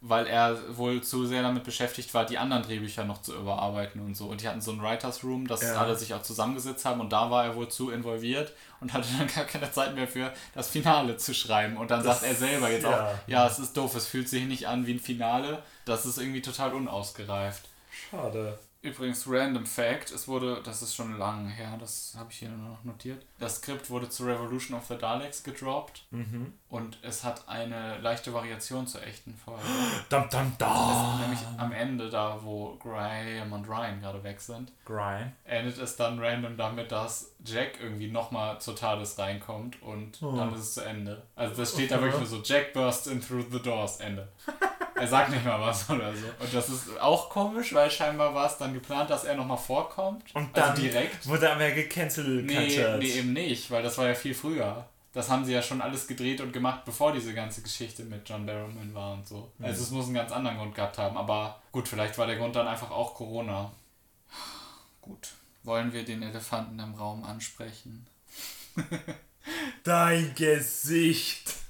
Weil er wohl zu sehr damit beschäftigt war, die anderen Drehbücher noch zu überarbeiten und so. Und die hatten so ein Writers Room, dass Ja. alle sich auch zusammengesetzt haben. Und da war er wohl zu involviert und hatte dann gar keine Zeit mehr für das Finale zu schreiben. Und dann Das- sagt er selber jetzt ja. auch, ja, es ist doof, es fühlt sich nicht an wie ein Finale. Das ist irgendwie total unausgereift. Schade. Übrigens, Random Fact, es wurde, das ist schon lange her, das habe ich hier nur noch notiert. Das Skript wurde zu Revolution of the Daleks gedroppt Mhm. und es hat eine leichte Variation zur echten Folge. Dum dum dum. nämlich am Ende, da wo Graham und Ryan gerade weg sind, Grind. endet es dann random damit, dass Jack irgendwie nochmal zur TARDIS reinkommt und Oh. dann ist es zu Ende. Also das steht da wirklich nur so, Jack bursts in through the doors, Ende. Er sagt nicht mal was oder so. Und das ist auch komisch, weil scheinbar war es dann geplant, dass er nochmal vorkommt. Und dann also direkt. wurde er mehr gecancelt. Nee, nee, eben nicht, weil das war ja viel früher. Das haben sie ja schon alles gedreht und gemacht, bevor diese ganze Geschichte mit John Barrowman war und so. Mhm. Also es muss einen ganz anderen Grund gehabt haben. Aber gut, vielleicht war der Grund dann einfach auch Corona. Gut. Wollen wir den Elefanten im Raum ansprechen? Dein Gesicht.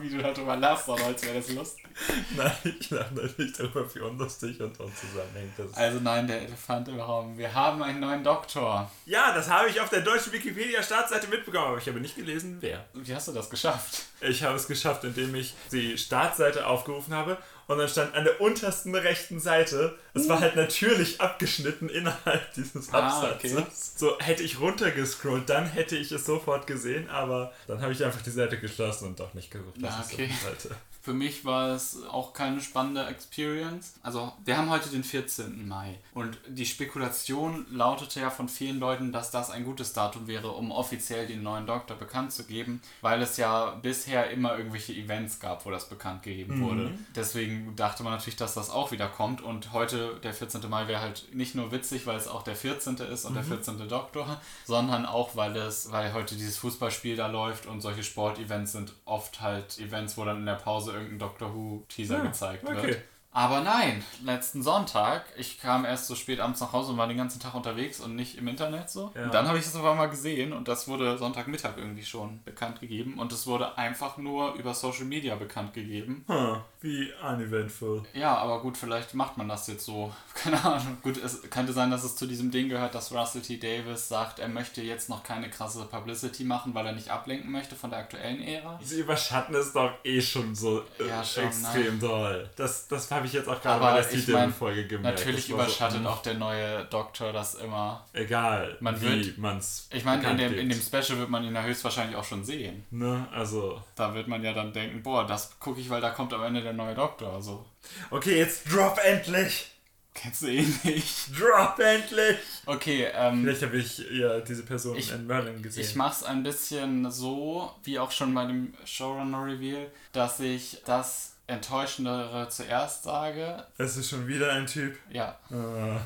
Wie du darüber lachst, oder als wäre das lustig. Nein, ich lache natürlich darüber, wie unlustig und unzusammenhängt das ist. Also nein, der Elefant im Raum. Wir haben einen neuen Doktor. Ja, das habe ich auf der deutschen Wikipedia-Startseite mitbekommen, aber ich habe nicht gelesen, wer. Wie hast du das geschafft? Ich habe es geschafft, indem ich die Startseite aufgerufen habe und dann stand an der untersten rechten Seite, es war halt natürlich abgeschnitten innerhalb dieses Ah, Absatzes. okay. So hätte ich runtergescrollt, dann hätte ich es sofort gesehen, aber dann habe ich einfach die Seite geschlossen und doch nicht gesucht. was Ah, ist auf okay. der Seite. Für mich war es auch keine spannende Experience. Also, wir haben heute den 14. Mai und die Spekulation lautete ja von vielen Leuten, dass das ein gutes Datum wäre, um offiziell den neuen Doktor bekannt zu geben, weil es ja bisher immer irgendwelche Events gab, wo das bekannt gegeben wurde. Deswegen dachte man natürlich, dass das auch wieder kommt und heute, der 14. Mai, wäre halt nicht nur witzig, weil es auch der 14. ist und der 14. Doktor, sondern auch, weil es, weil heute dieses Fußballspiel da läuft und solche Sportevents sind oft halt Events, wo dann in der Pause irgendein Doctor Who Teaser Ja, gezeigt okay. wird. Aber nein, letzten Sonntag, ich kam erst so spät abends nach Hause und war den ganzen Tag unterwegs und nicht im Internet so. Ja. Und dann habe ich es auf einmal gesehen und das wurde Sonntagmittag irgendwie schon bekannt gegeben und es wurde einfach nur über Social Media bekannt gegeben. Hm, wie uneventful. Ja, aber gut, vielleicht macht man das jetzt so. Keine Ahnung. Gut, es könnte sein, dass es zu diesem Ding gehört, dass Russell T. Davis sagt, er möchte jetzt noch keine krasse Publicity machen, weil er nicht ablenken möchte von der aktuellen Ära. Sie überschatten es doch eh schon so äh, Ja, schon, extrem doll. Das, das habe ich jetzt auch gerade bei der ich mein, Folge gemerkt. Natürlich überschattet so, auch der neue Doktor das immer. Egal, Man wie wird- man's Ich meine, in dem, in dem Special wird man ihn ja höchstwahrscheinlich auch schon sehen. Ne, also. Da wird man ja dann denken, boah, das gucke ich, weil da kommt am Ende der neue Doktor. Also, Okay, jetzt drop endlich! kennst du ihn nicht? Drop endlich! Okay, ähm, Vielleicht habe ich ja diese Person Ich- in Merlin gesehen. ich mach's ein bisschen so, wie auch schon bei dem Showrunner-Reveal, dass ich das Enttäuschendere zuerst sage. es ist schon wieder ein Typ. Ja, Äh,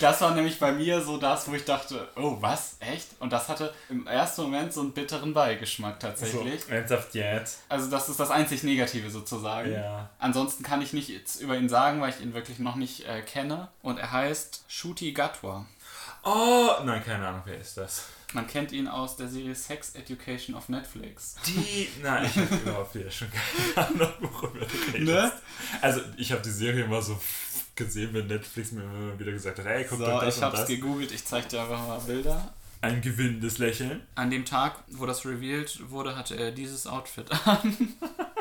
das war nämlich bei mir so das, wo ich dachte, oh, was? Echt? Und das hatte im ersten Moment so einen bitteren Beigeschmack so, tatsächlich. ernsthaft jetzt? Also das ist das einzig Negative sozusagen. Ja. Ansonsten kann ich nichts über ihn sagen, weil ich ihn wirklich noch nicht äh, kenne. Und er heißt Shuti Gatwa. Oh, nein, keine Ahnung, wer ist das? Man kennt ihn aus der Serie Sex Education auf Netflix. Die. Nein, ich habe überhaupt wieder schon keine Ahnung, worüber du redest. Ne? Also, ich habe die Serie immer so gesehen, wenn Netflix mir immer wieder gesagt hat: hey, guck So, doch das ich hab's das. gegoogelt, ich zeig dir einfach mal Bilder. Ein gewinnendes Lächeln. An dem Tag, wo das revealed wurde, hatte er dieses Outfit an.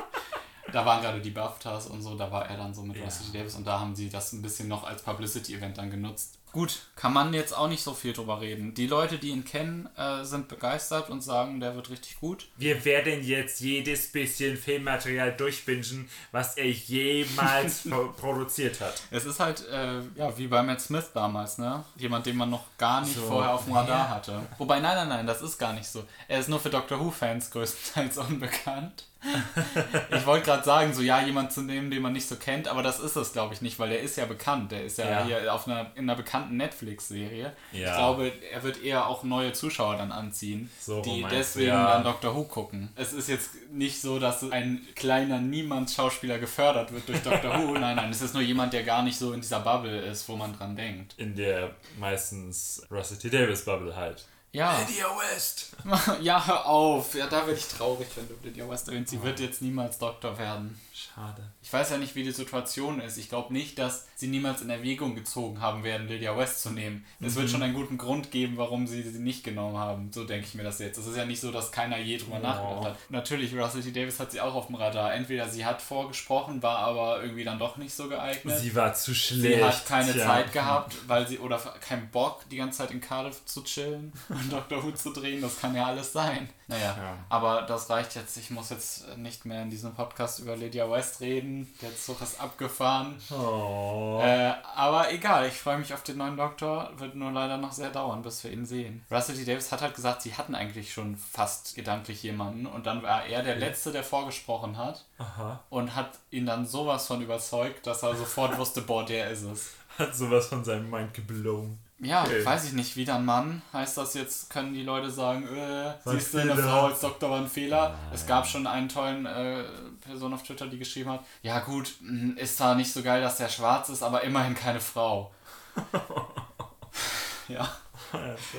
da waren gerade die BAFTAs und so, da war er dann so mit Ja. Russell Davis und da haben sie das ein bisschen noch als Publicity-Event dann genutzt. Gut, kann man jetzt auch nicht so viel drüber reden. Die Leute, die ihn kennen, äh, sind begeistert und sagen, der wird richtig gut. Wir werden jetzt jedes bisschen Filmmaterial durchbingen, was er jemals pro- produziert hat. Es ist halt, äh, ja, wie bei Matt Smith damals, ne? Jemand, den man noch gar nicht So, vorher auf dem Radar ja. hatte. Wobei, nein, nein, nein, das ist gar nicht so. Er ist nur für Doctor Who-Fans größtenteils unbekannt. ich wollte gerade sagen, so ja, jemand zu nehmen, den man nicht so kennt, aber das ist es, glaube ich, nicht, weil der ist ja bekannt. Der ist ja, Ja. hier auf einer, in einer bekannten Netflix-Serie. Ich Ja. glaube, er wird eher auch neue Zuschauer dann anziehen, So die deswegen ja. dann Doctor Who gucken. Es ist jetzt nicht so, dass ein kleiner Niemands-Schauspieler gefördert wird durch Doctor Who. Nein, nein, es ist nur jemand, der gar nicht so in dieser Bubble ist, wo man dran denkt. In der meistens Russell T. Davis Bubble halt. Ja. Lydia West! ja, hör auf. Ja, da werde ich traurig, wenn du Lydia West erwähnst. Sie wird jetzt niemals Doktor werden. Schade. Ich weiß ja nicht, wie die Situation ist. Ich glaube nicht, dass sie niemals in Erwägung gezogen haben werden, Lydia West zu nehmen. Es wird schon einen guten Grund geben, warum sie sie nicht genommen haben. So denke ich mir das jetzt. Es ist ja nicht so, dass keiner je drüber nachgedacht hat. Natürlich, Russell T. Davis hat sie auch auf dem Radar. Entweder sie hat vorgesprochen, war aber irgendwie dann doch nicht so geeignet. Sie war zu schlecht. Sie hat keine ja. Zeit gehabt, weil sie oder keinen Bock, die ganze Zeit in Cardiff zu chillen und Dr. Who zu drehen. Das kann ja alles sein. Naja, Ja. aber das reicht jetzt. Ich muss jetzt nicht mehr in diesem Podcast über Lydia West reden. Der Zug ist abgefahren. Oh. Äh, aber egal, ich freue mich auf den neuen Doktor. Wird nur leider noch sehr dauern, bis wir ihn sehen. Russell T. Davis hat halt gesagt, sie hatten eigentlich schon fast gedanklich jemanden. Und dann war er der Letzte, der vorgesprochen hat. Aha. Und hat ihn dann sowas von überzeugt, dass er sofort wusste, boah, der ist es. Hat sowas von seinem Mind geblown. Ja, Okay. weiß ich nicht, wieder ein Mann. Heißt das jetzt, können die Leute sagen, äh, siehst du, eine. Frau als Doktor war ein Fehler. Es gab schon einen tollen äh, Person auf Twitter, die geschrieben hat, ja gut, mh, ist zwar nicht so geil, dass der schwarz ist, aber immerhin keine Frau. ja,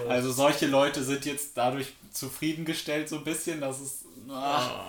also solche Leute sind jetzt dadurch zufriedengestellt so ein bisschen, dass es... Ah,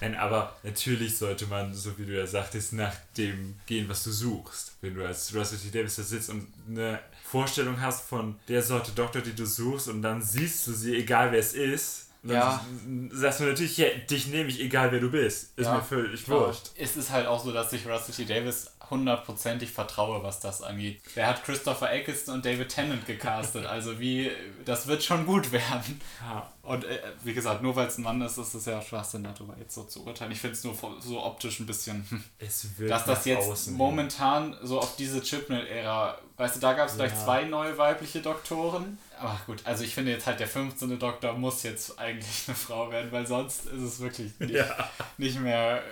Nein, aber natürlich sollte man, so wie du ja sagtest, nach dem gehen, was du suchst. Wenn du als Russell T. Davis da sitzt und eine Vorstellung hast von der Sorte Doktor, die du suchst, und dann siehst du sie, egal wer es ist, dann Ja. sagst du natürlich, ja, dich nehme ich, egal wer du bist. Ist Ja, mir völlig wurscht. Es ist halt auch so, dass ich Russell T. Davis hundertprozentig vertraue, was das angeht. Der hat Christopher Eccleston und David Tennant gecastet. Also wie, das wird schon gut werden. Ja. Und äh, wie gesagt, nur weil es ein Mann ist, ist es ja Schwachsinn, darüber jetzt so zu urteilen. Ich finde es nur so optisch ein bisschen, hm, Es wird dass das jetzt außen momentan so auf diese Chipnell-Ära, weißt du, da gab es gleich Ja. zwei neue weibliche Doktoren. Aber gut, also ich finde jetzt halt, der 15. Doktor muss jetzt eigentlich eine Frau werden, weil sonst ist es wirklich nicht, nicht mehr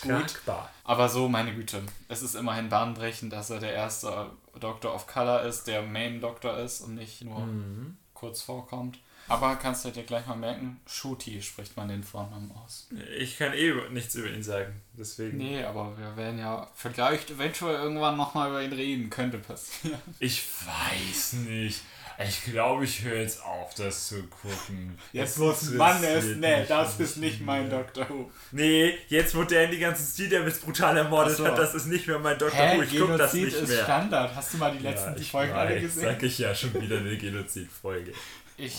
gut. Tragbar. Aber so, meine Güte, es ist immerhin bahnbrechend, dass er der erste Doctor of Color ist, der Main Doctor ist und nicht nur Mhm. kurz vorkommt. Aber kannst du dir gleich mal merken, Shooty spricht man den Vornamen aus. Ich kann eh nichts über ihn sagen. Deswegen. Nee, aber wir werden ja vielleicht eventuell irgendwann nochmal über ihn reden, könnte passieren. Ich weiß nicht. Ich glaube, ich höre jetzt auf, das zu gucken. Jetzt muss Mann nee, mich das ist nicht mein. Doctor Who. Nee, jetzt wo der in die ganzen Steel-Devils brutal ermordet so. hat, das ist nicht mehr mein. Hä, Who. Ich guck das nicht ist mehr. Standard. Hast du mal die letzten ja, Folgen alle gesehen? Sag ich ja schon wieder eine Genozid-Folge. Ich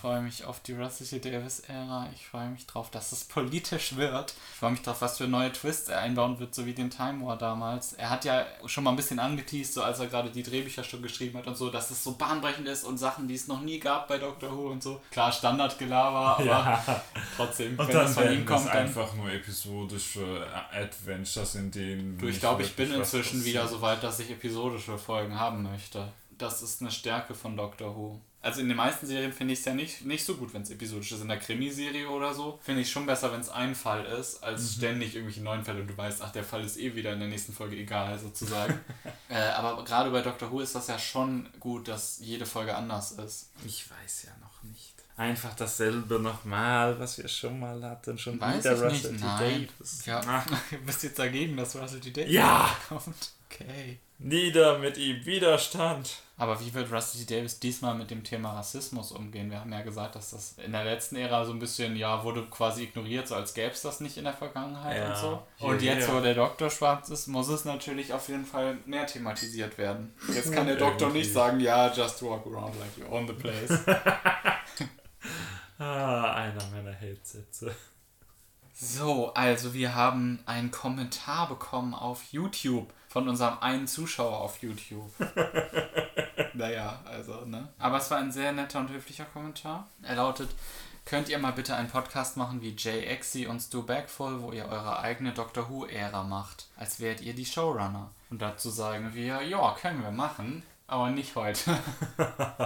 freue mich auf die Russell. Davis-Ära. Ich freue mich drauf, dass es politisch wird. Ich freue mich drauf, was für neue Twists er einbauen wird, so wie den Time War damals. Er hat ja schon mal ein bisschen angeteased, so als er gerade die Drehbücher schon geschrieben hat und so, dass es so bahnbrechend ist und Sachen, die es noch nie gab bei Doctor Who und so. Klar, Standardgelaber, aber ja. trotzdem, und wenn dann es von ihm kommt, dann einfach nur episodische Adventures, in denen. Du, ich glaube, ich bin inzwischen wieder so weit, dass ich episodische Folgen haben möchte. Das ist eine Stärke von Doctor Who. Also in den meisten Serien finde ich es ja nicht, nicht so gut, wenn es episodisch ist. In der Krimiserie oder so finde ich schon besser, wenn es ein Fall ist, als mhm. ständig irgendwelche neuen Fälle und du weißt, ach, der Fall ist eh wieder in der nächsten Folge egal, sozusagen. äh, aber gerade bei Doctor Who ist das ja schon gut, dass jede Folge anders ist. Ich weiß ja noch nicht. Einfach dasselbe nochmal, was wir schon mal hatten, schon weiß wieder Russell nicht. T. Nein. Davis. Ja, ach. du bist jetzt dagegen, dass Russell T. Davis ja. kommt. Okay. Nieder mit ihm, Widerstand. Aber wie wird Rusty Davis diesmal mit dem Thema Rassismus umgehen? Wir haben ja gesagt, dass das in der letzten Ära so ein bisschen, ja, wurde quasi ignoriert, so als gäbe es das nicht in der Vergangenheit ja. und so. Und jetzt, wo der Doktor schwarz ist, muss es natürlich auf jeden Fall mehr thematisiert werden. Jetzt kann der Doktor nicht sagen, ja, just walk around like you own the place. ah, einer meiner Hate-Sätze. So, also wir haben einen Kommentar bekommen auf YouTube von unserem einen Zuschauer auf YouTube. naja, also, ne? Aber es war ein sehr netter und höflicher Kommentar. Er lautet, könnt ihr mal bitte einen Podcast machen wie Jay Exy und Stu Backfull, wo ihr eure eigene Doctor Who-Ära macht, als wärt ihr die Showrunner. Und dazu sagen wir, ja, können wir machen, aber nicht heute.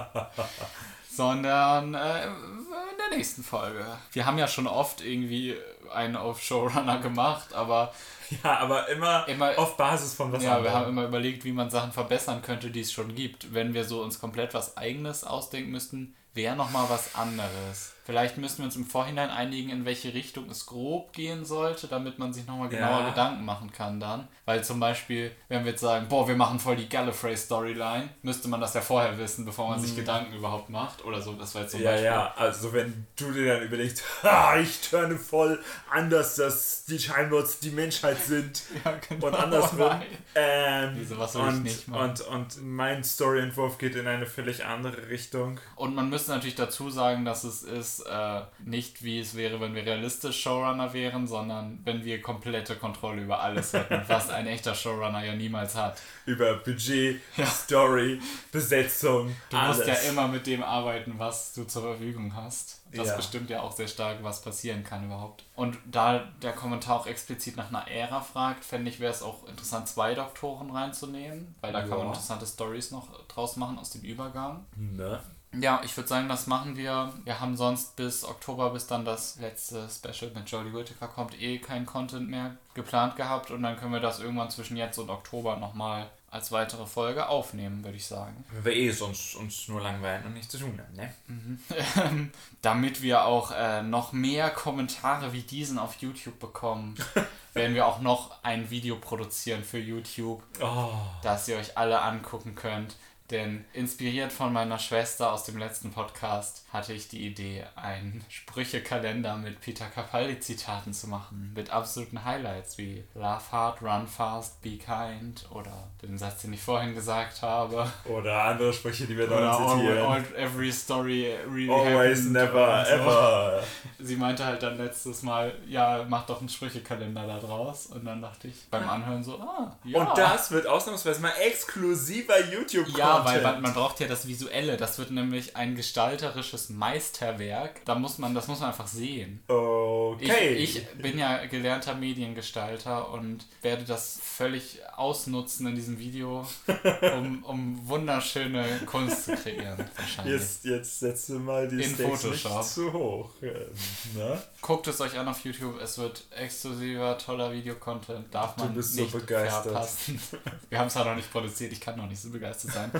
sondern äh, in der nächsten Folge. Wir haben ja schon oft irgendwie einen auf Showrunner gemacht, aber. Ja, aber immer, immer auf Basis von was Ja, wir haben immer überlegt, wie man Sachen verbessern könnte, die es schon gibt. Wenn wir so uns komplett was Eigenes ausdenken müssten, wäre nochmal was anderes. Vielleicht müssen wir uns im Vorhinein einigen, in welche Richtung es grob gehen sollte, damit man sich nochmal genauer ja. Gedanken machen kann dann. Weil zum Beispiel, wenn wir jetzt sagen, boah, wir machen voll die Gallifrey-Storyline, müsste man das ja vorher wissen, bevor man mhm. sich Gedanken überhaupt macht. Oder so, das war jetzt zum ja, Beispiel. Ja, also wenn du dir dann überlegst, ha, ich turne voll anders, dass die Scheinbots die Menschheit sind ja, genau. und andersrum. Ähm, Wieso, was soll und, ich nicht machen? Und, und mein Storyentwurf geht in eine völlig andere Richtung. Und man müsste natürlich dazu sagen, dass es ist, äh, nicht wie es wäre, wenn wir realistisch Showrunner wären, sondern wenn wir komplette Kontrolle über alles hätten, was ein echter Showrunner ja niemals hat. Über Budget, ja. Story, Besetzung. Du alles. musst ja immer mit dem arbeiten, was du zur Verfügung hast. Das ja. bestimmt ja auch sehr stark, was passieren kann überhaupt. Und da der Kommentar auch explizit nach einer Ära fragt, fände ich, wäre es auch interessant, zwei Doktoren reinzunehmen, weil da ja. kann man interessante Stories noch draus machen aus dem Übergang. Ne? Ja, ich würde sagen, das machen wir. Wir haben sonst bis Oktober, bis dann das letzte Special mit Jodie Whittaker kommt, eh kein Content mehr geplant gehabt und dann können wir das irgendwann zwischen jetzt und Oktober nochmal als weitere Folge aufnehmen, würde ich sagen. Wenn wir eh sonst uns nur langweilen und nichts zu tun haben, ne? Mhm. Damit wir auch äh, noch mehr Kommentare wie diesen auf YouTube bekommen, werden wir auch noch ein Video produzieren für YouTube, oh. das ihr euch alle angucken könnt. Denn inspiriert von meiner Schwester aus dem letzten Podcast hatte ich die Idee, einen Sprüchekalender mit Peter Capaldi-Zitaten zu machen. Mit absoluten Highlights wie Laugh hard, run fast, be kind oder den Satz, den ich vorhin gesagt habe. Oder andere Sprüche, die wir dann zitieren. All, all, every story really Always, never, so. ever. Sie meinte halt dann letztes Mal, ja, mach doch einen Sprüchekalender da draus. Und dann dachte ich beim Anhören so, ah, ja. Und das wird ausnahmsweise mal exklusiver YouTube-Content. Ja, weil man, man, braucht ja das Visuelle. Das wird nämlich ein gestalterisches Meisterwerk. Da muss man, das muss man einfach sehen. Okay. Ich, ich bin ja gelernter Mediengestalter und werde das völlig ausnutzen in diesem Video, um, um wunderschöne Kunst zu kreieren. Wahrscheinlich. Jetzt, jetzt setze mal die in Stakes Photoshop. nicht zu hoch. Ne? Guckt es euch an auf YouTube. Es wird exklusiver, toller Videocontent. Darf man du bist nicht so begeistert. verpassen. Wir haben es ja noch nicht produziert. Ich kann noch nicht so begeistert sein.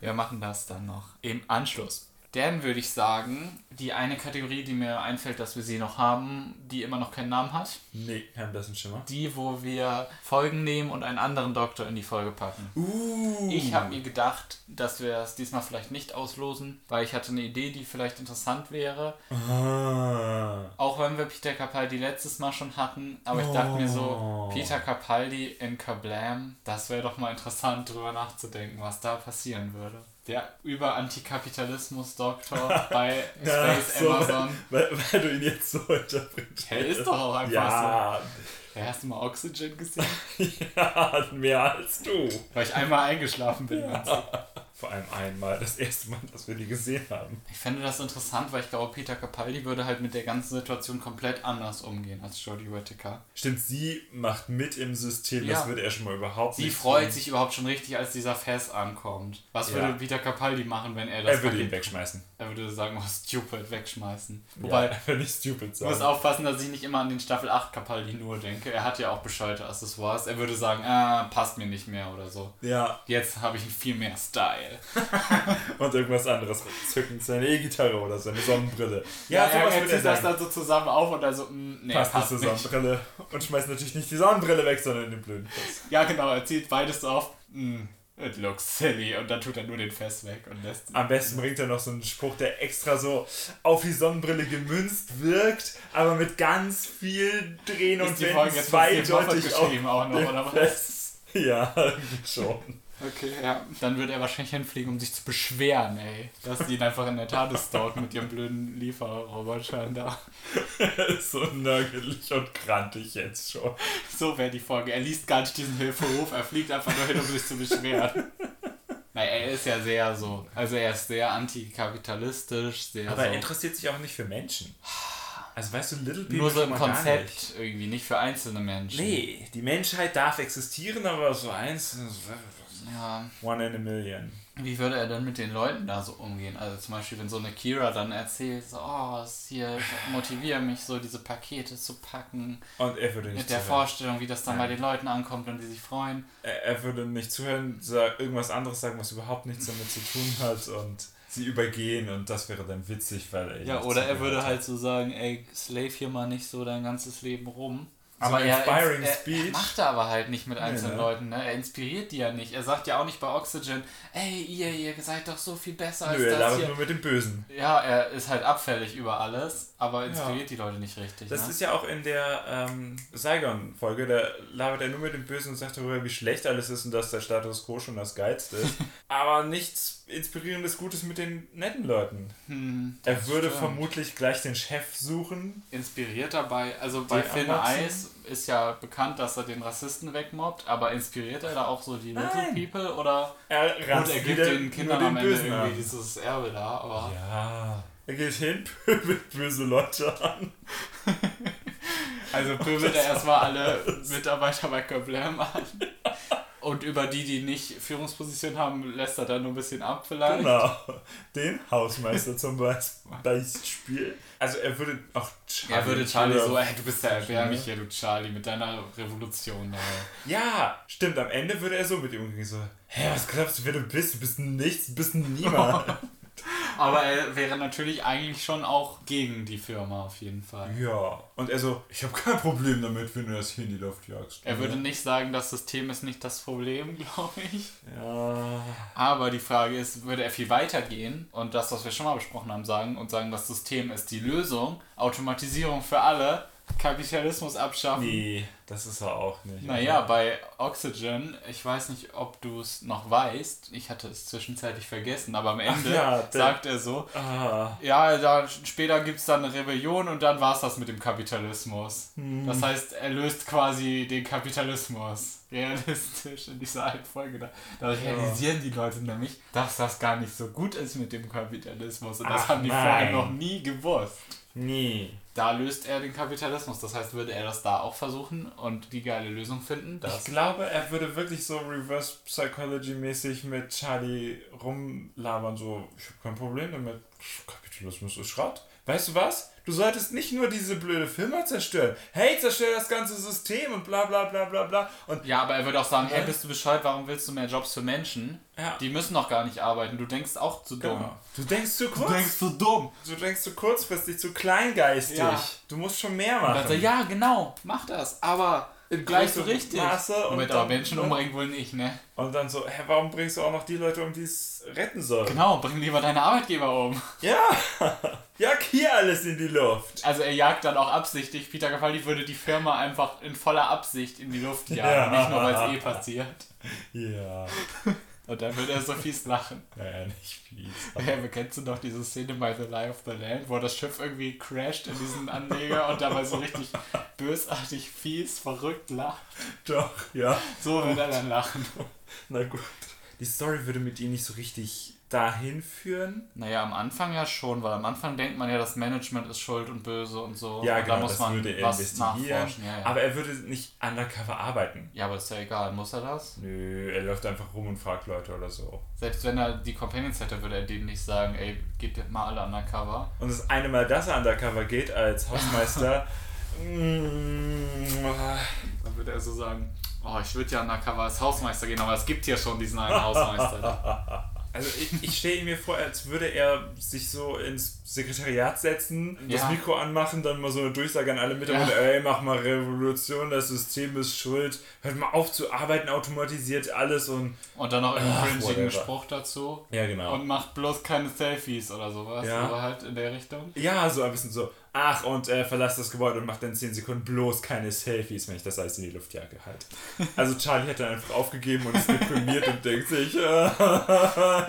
Wir machen das dann noch im Anschluss. Dann würde ich sagen, die eine Kategorie, die mir einfällt, dass wir sie noch haben, die immer noch keinen Namen hat. Nee, haben das ein Schimmer. Die, wo wir Folgen nehmen und einen anderen Doktor in die Folge packen. Uh. Ich habe mir gedacht, dass wir es diesmal vielleicht nicht auslosen, weil ich hatte eine Idee, die vielleicht interessant wäre. Ah. Auch wenn wir Peter Capaldi letztes Mal schon hatten, aber ich oh. dachte mir so, oh. Peter Capaldi in Kablam, das wäre doch mal interessant, drüber nachzudenken, was da passieren würde. Der Über-Antikapitalismus-Doktor bei Ja, Space so, Amazon. Weil, weil du ihn jetzt so interpretierst. Er ist doch auch einfach Ja, so. Ja, hast du mal Oxygen gesehen? ja, mehr als du. Weil ich einmal eingeschlafen bin. du? Vor allem einmal, das erste Mal, dass wir die gesehen haben. Ich fände das interessant, weil ich glaube, Peter Capaldi würde halt mit der ganzen Situation komplett anders umgehen als Jodie Whittaker. Stimmt, sie macht mit im System, Ja. das würde er schon mal überhaupt Sie nicht freut tun. sich überhaupt schon richtig, als dieser Fest ankommt. Was Ja. würde Peter Capaldi machen, wenn er das Er würde ihn wegschmeißen. Er würde sagen, oh, stupid, wegschmeißen. Wobei, Wobei, er nicht stupid ich muss aufpassen, dass ich nicht immer an den Staffel 8 Capaldi nur denke. Er hat ja auch bescheuerte Accessoires. Er würde sagen, ah, passt mir nicht mehr oder so. Ja, Jetzt habe ich viel mehr Style. und irgendwas anderes zücken, seine E-Gitarre oder seine Sonnenbrille. Ja, sowas er, er würde zieht das dann so zusammen auf und dann so, mm, nee, passt, passt, nicht. Sonnenbrille und schmeißt natürlich nicht die Sonnenbrille weg, sondern den blöden Fuß. Ja, genau, er zieht beides so auf. Mm, it looks silly. Und dann tut er nur den Fest weg und lässt. Am besten bringt er noch so einen Spruch, der extra so auf die Sonnenbrille gemünzt wirkt, aber mit ganz viel Drehen und Ist die Wenden zweideutig auf auch noch, den oder was? Fest. Ja, schon. Okay, ja. Dann wird er wahrscheinlich hinfliegen, um sich zu beschweren, ey. Dass die ihn einfach in der TARDIS stalken mit ihrem blöden Lieferrobotern da. so nörgelig und krantig jetzt schon. So wäre die Folge. Er liest gar nicht diesen Hilferuf, er fliegt einfach nur hin, um sich zu beschweren. Naja, er ist ja sehr so. Also er ist sehr antikapitalistisch, sehr Aber er so. interessiert sich auch nicht für Menschen. Also weißt du, Little People Nur so im gar nicht. Konzept irgendwie, nicht für einzelne Menschen. Nee, die Menschheit darf existieren, aber so eins, Ja. one in a million. Wie würde er denn mit den Leuten da so umgehen? Also zum Beispiel, wenn so eine Kira dann erzählt, so, oh, es hier, motiviere mich so, diese Pakete zu packen. Und er würde nicht Mit der zuhören. Vorstellung, wie das dann bei den Leuten ankommt und die sich freuen. Er, er würde nicht zuhören, sag, irgendwas anderes sagen, was überhaupt nichts damit zu tun hat und sie übergehen und das wäre dann witzig, weil er Ja, oder er würde hat. halt so sagen, ey, slave hier mal nicht so dein ganzes Leben rum. So aber er, inspiring er, speech. er macht er aber halt nicht mit einzelnen ne? Leuten, ne? Er inspiriert die ja nicht. Er sagt ja auch nicht bei Oxygen, ey, ihr, ihr seid doch so viel besser als Nö, er das labert hier. nur mit dem Bösen. Ja, er ist halt abfällig über alles, aber inspiriert die Leute nicht richtig. Das ne? ist ja auch in der ähm, Saigon-Folge, da labert er nur mit dem Bösen und sagt darüber, wie schlecht alles ist und dass der Status quo schon das Geilste ist. aber nichts inspirierendes Gutes mit den netten Leuten. hm, Er würde stimmt. vermutlich gleich den Chef suchen. inspiriert dabei, also bei Finn? Eis ist ja bekannt, dass er den Rassisten wegmobbt, aber inspiriert er da auch so die Little Nein. People oder Er ranzt er gibt den Kindern am Ende irgendwie an. dieses Erbe da, aber Ja. Er geht hin, pöbelt böse Leute an. also pöbelt er erstmal alle Mitarbeiter bei Kablam an. Und über die, die nicht Führungsposition haben, lässt er dann nur ein bisschen ab vielleicht. Genau. Den Hausmeister zum Beispiel. Also er würde auch Charlie. Er würde Charlie so, ey, du bist der erbärmliche, du Charlie, mit deiner Revolution. Ey. Ja, stimmt. Am Ende würde er so mit ihm umgehen. So, hä, was glaubst du, wer du bist? Du bist nichts, du bist niemand. Aber er wäre natürlich eigentlich schon auch gegen die Firma auf jeden Fall. ja. Und er so, ich habe kein Problem damit, wenn du das hier in die Luft jagst. Er würde nicht sagen, das System ist nicht das Problem, glaube ich. Ja. Aber die Frage ist, würde er viel weiter gehen und das, was wir schon mal besprochen haben, sagen und sagen, das System ist die Lösung, Automatisierung für alle, Kapitalismus abschaffen. Nee, das ist er auch nicht. Naja, bei Oxygen, ich weiß nicht, ob du es noch weißt, ich hatte es zwischenzeitlich vergessen, aber am Ende ja, sagt er so, Ah. ja, da, später gibt es dann eine Rebellion und dann war es das mit dem Kapitalismus. Hm. Das heißt, er löst quasi den Kapitalismus. Realistisch in dieser einen Folge. Da, da realisieren die Leute nämlich, dass das gar nicht so gut ist mit dem Kapitalismus. Und das Ach, haben die nein. vorher noch nie gewusst. Nee. Da löst er den Kapitalismus. Das heißt, würde er das da auch versuchen und die geile Lösung finden? Ich glaube, er würde wirklich so Reverse Psychology mäßig mit Charlie rumlabern, so, ich habe kein Problem damit. Kapitalismus ist Schrott. Weißt du was? Du solltest nicht nur diese blöde Firma zerstören. Hey, zerstör das ganze System und bla bla bla bla bla. Und ja, aber er würde auch sagen, hey, bist du Bescheid, warum willst du mehr Jobs für Menschen? Ja. Die müssen doch gar nicht arbeiten. Du denkst auch zu dumm. genau. Du denkst zu kurz. zu dumm. Du denkst zu kurzfristig, zu kleingeistig. Ja. Du musst schon mehr machen. ja, genau, mach das, aber gleich so größerem richtig. Maße und Moment, dann- aber Menschen umbringen wohl nicht, ne? Und dann so, hä, warum bringst du auch noch die Leute um, die es retten sollen? Genau, bring lieber deine Arbeitgeber um. Ja, jag hier alles in die Luft. Also er jagt dann auch absichtlich. Peter Capaldi würde die Firma einfach in voller Absicht in die Luft jagen, Ja. nicht nur weil es eh passiert. Ja. Und dann wird er so fies lachen. Naja, nicht fies. Ja, kennst du noch diese Szene bei The Lie of the Land, wo das Schiff irgendwie crasht in diesen Anleger und dabei so richtig bösartig, fies, verrückt lacht? Doch, ja. So wird er dann lachen. Na gut. Die Story würde mit ihm nicht so richtig dahin führen. Naja, am Anfang ja schon, weil am Anfang denkt man ja, das Management ist schuld und böse und so. Ja, und genau, da muss das man würde er was investigieren. nachforschen. Ja, ja. Aber er würde nicht undercover arbeiten. ja, aber ist ja egal, muss er das? Nö, er läuft einfach rum und fragt Leute oder so. Selbst wenn er die Companions hätte, würde er denen nicht sagen, ey, geht mal alle undercover. Und das eine Mal, dass er undercover geht als Hausmeister. mm, Dann würde er so sagen, oh, ich würde ja undercover als Hausmeister gehen, aber es gibt hier schon diesen einen Hausmeister. also ich, ich stelle mir vor, als würde er sich so ins Sekretariat setzen, das Ja. Mikro anmachen, dann mal so eine Durchsage an alle Mitarbeiter, ey, mach mal Revolution, das System ist schuld, hört mal auf zu arbeiten, automatisiert alles und... Und dann noch einen cringigen. Spruch dazu. Ja, genau. Und macht bloß keine Selfies oder sowas. Ja. Aber halt in der Richtung. Ja, so ein bisschen so, ach, und äh, verlass das Gebäude und mach dann 10 Sekunden bloß keine Selfies, wenn ich das alles in die Luftjacke halte. Also Charlie hat dann einfach aufgegeben und ist deprimiert und denkt sich, äh,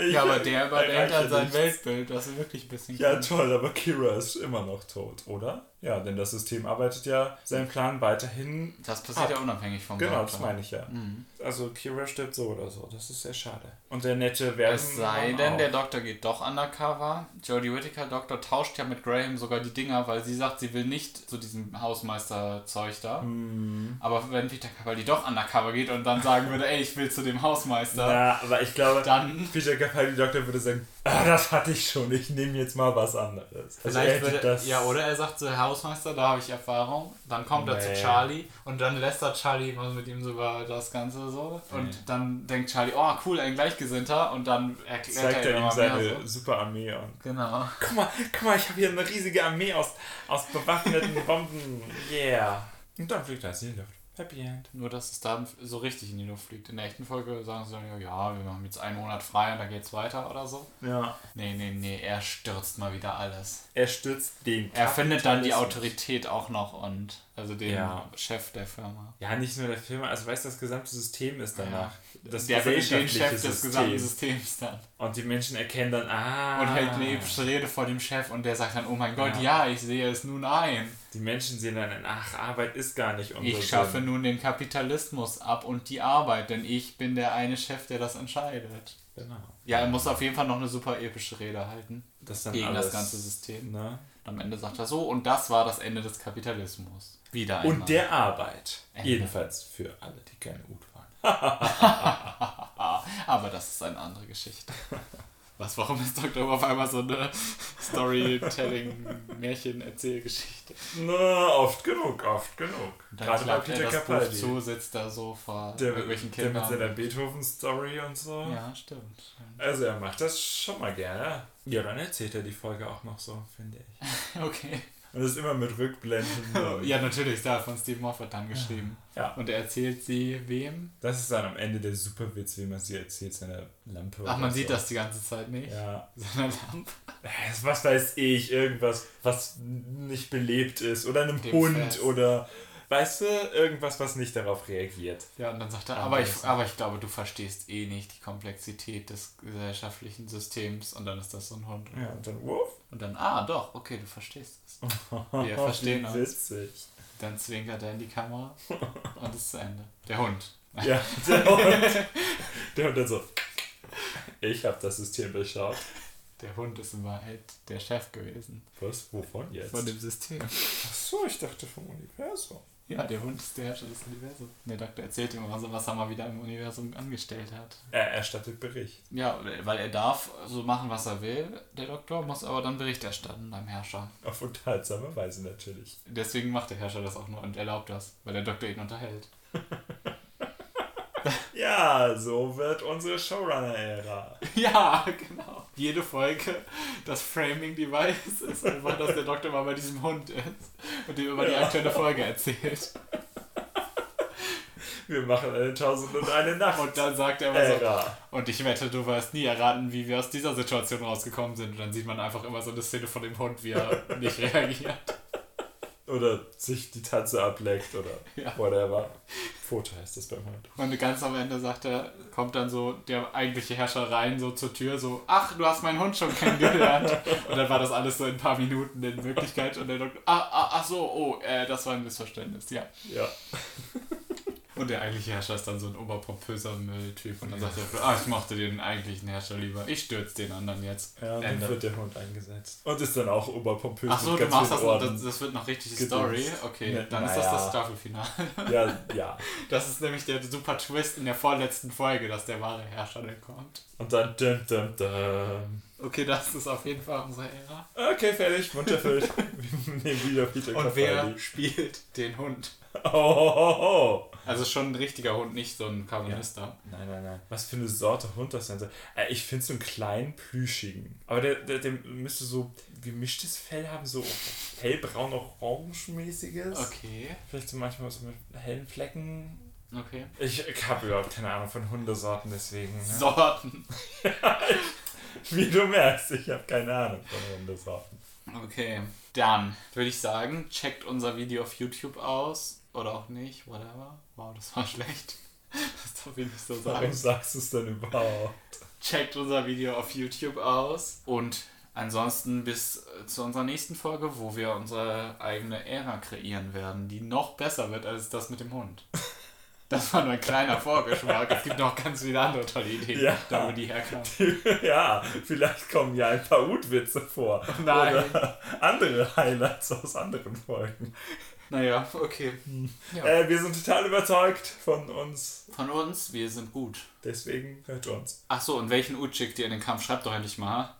ich Ja, aber der überdenkt halt sein. Weltbild, das ist wirklich ein bisschen Ja, toll, aber Kira ist immer noch tot, oder? Ja, denn das System arbeitet ja seinen Plan weiterhin. Das passiert ab. ja unabhängig vom Genau, Doktor. das meine ich ja. Mhm. Also Kira stirbt so oder so, das ist sehr schade. Und der nette Werben Es sei denn, der Doktor geht doch undercover. Jodie Whittaker Doktor tauscht ja mit Graham sogar die Dinger, weil sie sagt, sie will nicht zu diesem Hausmeister-Zeug da. Hm. Aber wenn Peter Capaldi doch undercover geht und dann sagen würde, ey, ich will zu dem Hausmeister, Ja, aber ich glaube, dann Peter Capaldi Doktor würde sagen, ah, das hatte ich schon, ich nehme jetzt mal was anderes. Also er Vielleicht hätte würde, ja, oder er sagt zu Herr Hausmeister, da habe ich Erfahrung. Dann kommt er zu Nee. Charlie und dann lästert Charlie mal mit ihm so über das Ganze so. Und dann denkt Charlie, oh cool, ein Gleichgesinnter. Und dann erklärt zeigt er ihm immer seine so. super Armee an. Genau. Guck mal, guck mal, ich habe hier eine riesige Armee aus, aus bewaffneten Bomben. Yeah. Und dann fliegt er in die Luft. Happy End. Nur, dass es dann so richtig in die Luft fliegt. In der echten Folge sagen sie dann, ja, wir machen jetzt einen Monat frei und dann geht's weiter oder so. Ja. Nee, nee, nee, er stürzt mal wieder alles. Er stürzt den Er findet dann die. Autorität auch noch und also den Ja. Chef der Firma. Ja, nicht nur der Firma, also weißt du, das gesamte System ist danach. Das der findet den Chef des gesamten Systems dann. Und die Menschen erkennen dann, ah. Und hält eine epische Rede vor dem Chef und der sagt dann, oh mein Gott, ja, ich sehe es nun ein. Die Menschen sehen dann, ach, Arbeit ist gar nicht unser Ich schaffe Sinn. nun den Kapitalismus ab und die Arbeit, denn ich bin der eine Chef, der das entscheidet. Genau. Ja, er muss auf jeden Fall noch eine super epische Rede halten. Das dann Gegen alles, das ganze System. Ne? Und am Ende sagt er so, und das war das Ende des Kapitalismus. Wieder einmal. Und der Arbeit. Ende. Jedenfalls für alle, die keine Ut waren. Aber das ist eine andere Geschichte. Was, warum ist Dr. Who auf einmal so eine Storytelling-Märchen-Erzählgeschichte? Na, oft genug, oft genug. Gerade bei er Peter Capaldi. zu, sitzt da so vor Der, irgendwelchen der mit Kindern. seiner Beethoven-Story und so. ja, stimmt. Also er macht das schon mal gerne. Ja, dann erzählt er die Folge auch noch so, finde ich. Okay. Und das ist immer mit Rückblenden. Ja, natürlich, da von Steve Moffat dann geschrieben. Ja. Und er erzählt sie wem? Das ist dann am Ende der Superwitz, wie man sie erzählt, seine Lampe. Ach, man sieht so. das die ganze Zeit nicht. Ja. Seine Lampe. Was weiß ich, irgendwas, was nicht belebt ist. Oder einem Dem Hund Fest. oder, weißt du, irgendwas, was nicht darauf reagiert. Ja, und dann sagt er, aber ich, aber ich glaube, du verstehst eh nicht die Komplexität des gesellschaftlichen Systems. Und dann ist das so ein Hund. Ja, und dann, wuff. Und dann, ah, doch, okay, du verstehst es. Wir verstehen uns. witzig. Dann zwinkert er in die Kamera und ist zu Ende. Der Hund. Ja, der Hund. Der Hund dann so, ich habe das System durchschaut. Der Hund ist in Wahrheit der Chef gewesen. Was? Wovon jetzt? Von dem System. Ach so, ich dachte vom Universum. Ja, der Hund ist der Herrscher des Universums. Der Doktor erzählt ihm immer so, was er mal wieder im Universum angestellt hat. Er erstattet Bericht. Ja, weil er darf so machen, was er will, der Doktor, muss aber dann Bericht erstatten beim Herrscher. Auf unterhaltsame Weise natürlich. Deswegen macht der Herrscher das auch nur und erlaubt das, weil der Doktor ihn unterhält. Ja, so wird unsere Showrunner-Ära. Ja, genau. Jede Folge, das Framing-Device ist einfach, dass der Doktor mal bei diesem Hund ist und dem über die Ja. aktuelle Folge erzählt. Wir machen eine Tausend und eine Nacht. Und dann sagt er immer so, Ära. und ich wette, du wirst nie erraten, wie wir aus dieser Situation rausgekommen sind. Und dann sieht man einfach immer so eine Szene von dem Hund, wie er nicht reagiert. Oder sich die Tatze ableckt oder Ja. whatever. Foto heißt das beim Hund. Und ganz am Ende sagt er, kommt dann so der eigentliche Herrscher rein, so zur Tür, so, ach, du hast meinen Hund schon kennengelernt. und dann war das alles so in ein paar Minuten in Wirklichkeit und der Doktor, ah, ah, ach so, oh, äh, das war ein Missverständnis, ja. Ja. Und der eigentliche Herrscher ist dann so ein oberpompöser Mülltyp und dann sagt er, ah, ich mochte den eigentlichen Herrscher lieber, ich stürze den anderen jetzt. Ja, und dann wird der Hund eingesetzt. Und ist dann auch oberpompös Ach so, du machst das, das, das wird noch richtig Gedöns. Story. Okay, Ne, dann ist das das naja. Staffelfinale. Ja, ja. Das ist nämlich der super Twist in der vorletzten Folge, dass der wahre Herrscher dann kommt. Und dann dum, dum, dum. Okay, das ist auf jeden Fall unsere Ära. Okay, fertig, Mund erfüllt. Wir nehmen wieder Peter Und wer Capaldi. spielt den Hund? Oh, oh, oh, oh. Also schon ein richtiger Hund, nicht so ein Kavalista. Nein, nein, nein. Was für eine Sorte Hund das sein soll. Äh, ich finde so einen kleinen, plüschigen. Aber der, der, der müsste so gemischtes Fell haben, so hellbraun-orange-mäßiges. Okay, Vielleicht so manchmal so mit hellen Flecken. okay. Ich, ich habe überhaupt keine Ahnung von Hundesorten, deswegen. Ne? Sorten. Wie du merkst, ich habe keine Ahnung von Hundesorten. Okay, dann würde ich sagen, checkt unser Video auf YouTube aus. Oder auch nicht, whatever. Wow, das war schlecht. Das darf ich nicht so sagen. Warum sagst du es denn überhaupt? checkt unser Video auf YouTube aus und ansonsten bis äh, zu unserer nächsten Folge, wo wir unsere eigene Ära kreieren werden, die noch besser wird als das mit dem Hund. Das war nur ein kleiner Vorgeschmack. Es gibt noch ganz viele andere tolle Ideen, Ja. da wo die herkamen. ja, vielleicht kommen ja ein paar Utwitze vor. Nein. Oder andere Highlights aus anderen Folgen. Naja, okay. Ja. Äh, wir sind total überzeugt von uns. Von uns, wir sind gut. Deswegen hört uns. Ach so, und welchen Ut schickt ihr in den Kampf? Schreibt doch endlich mal.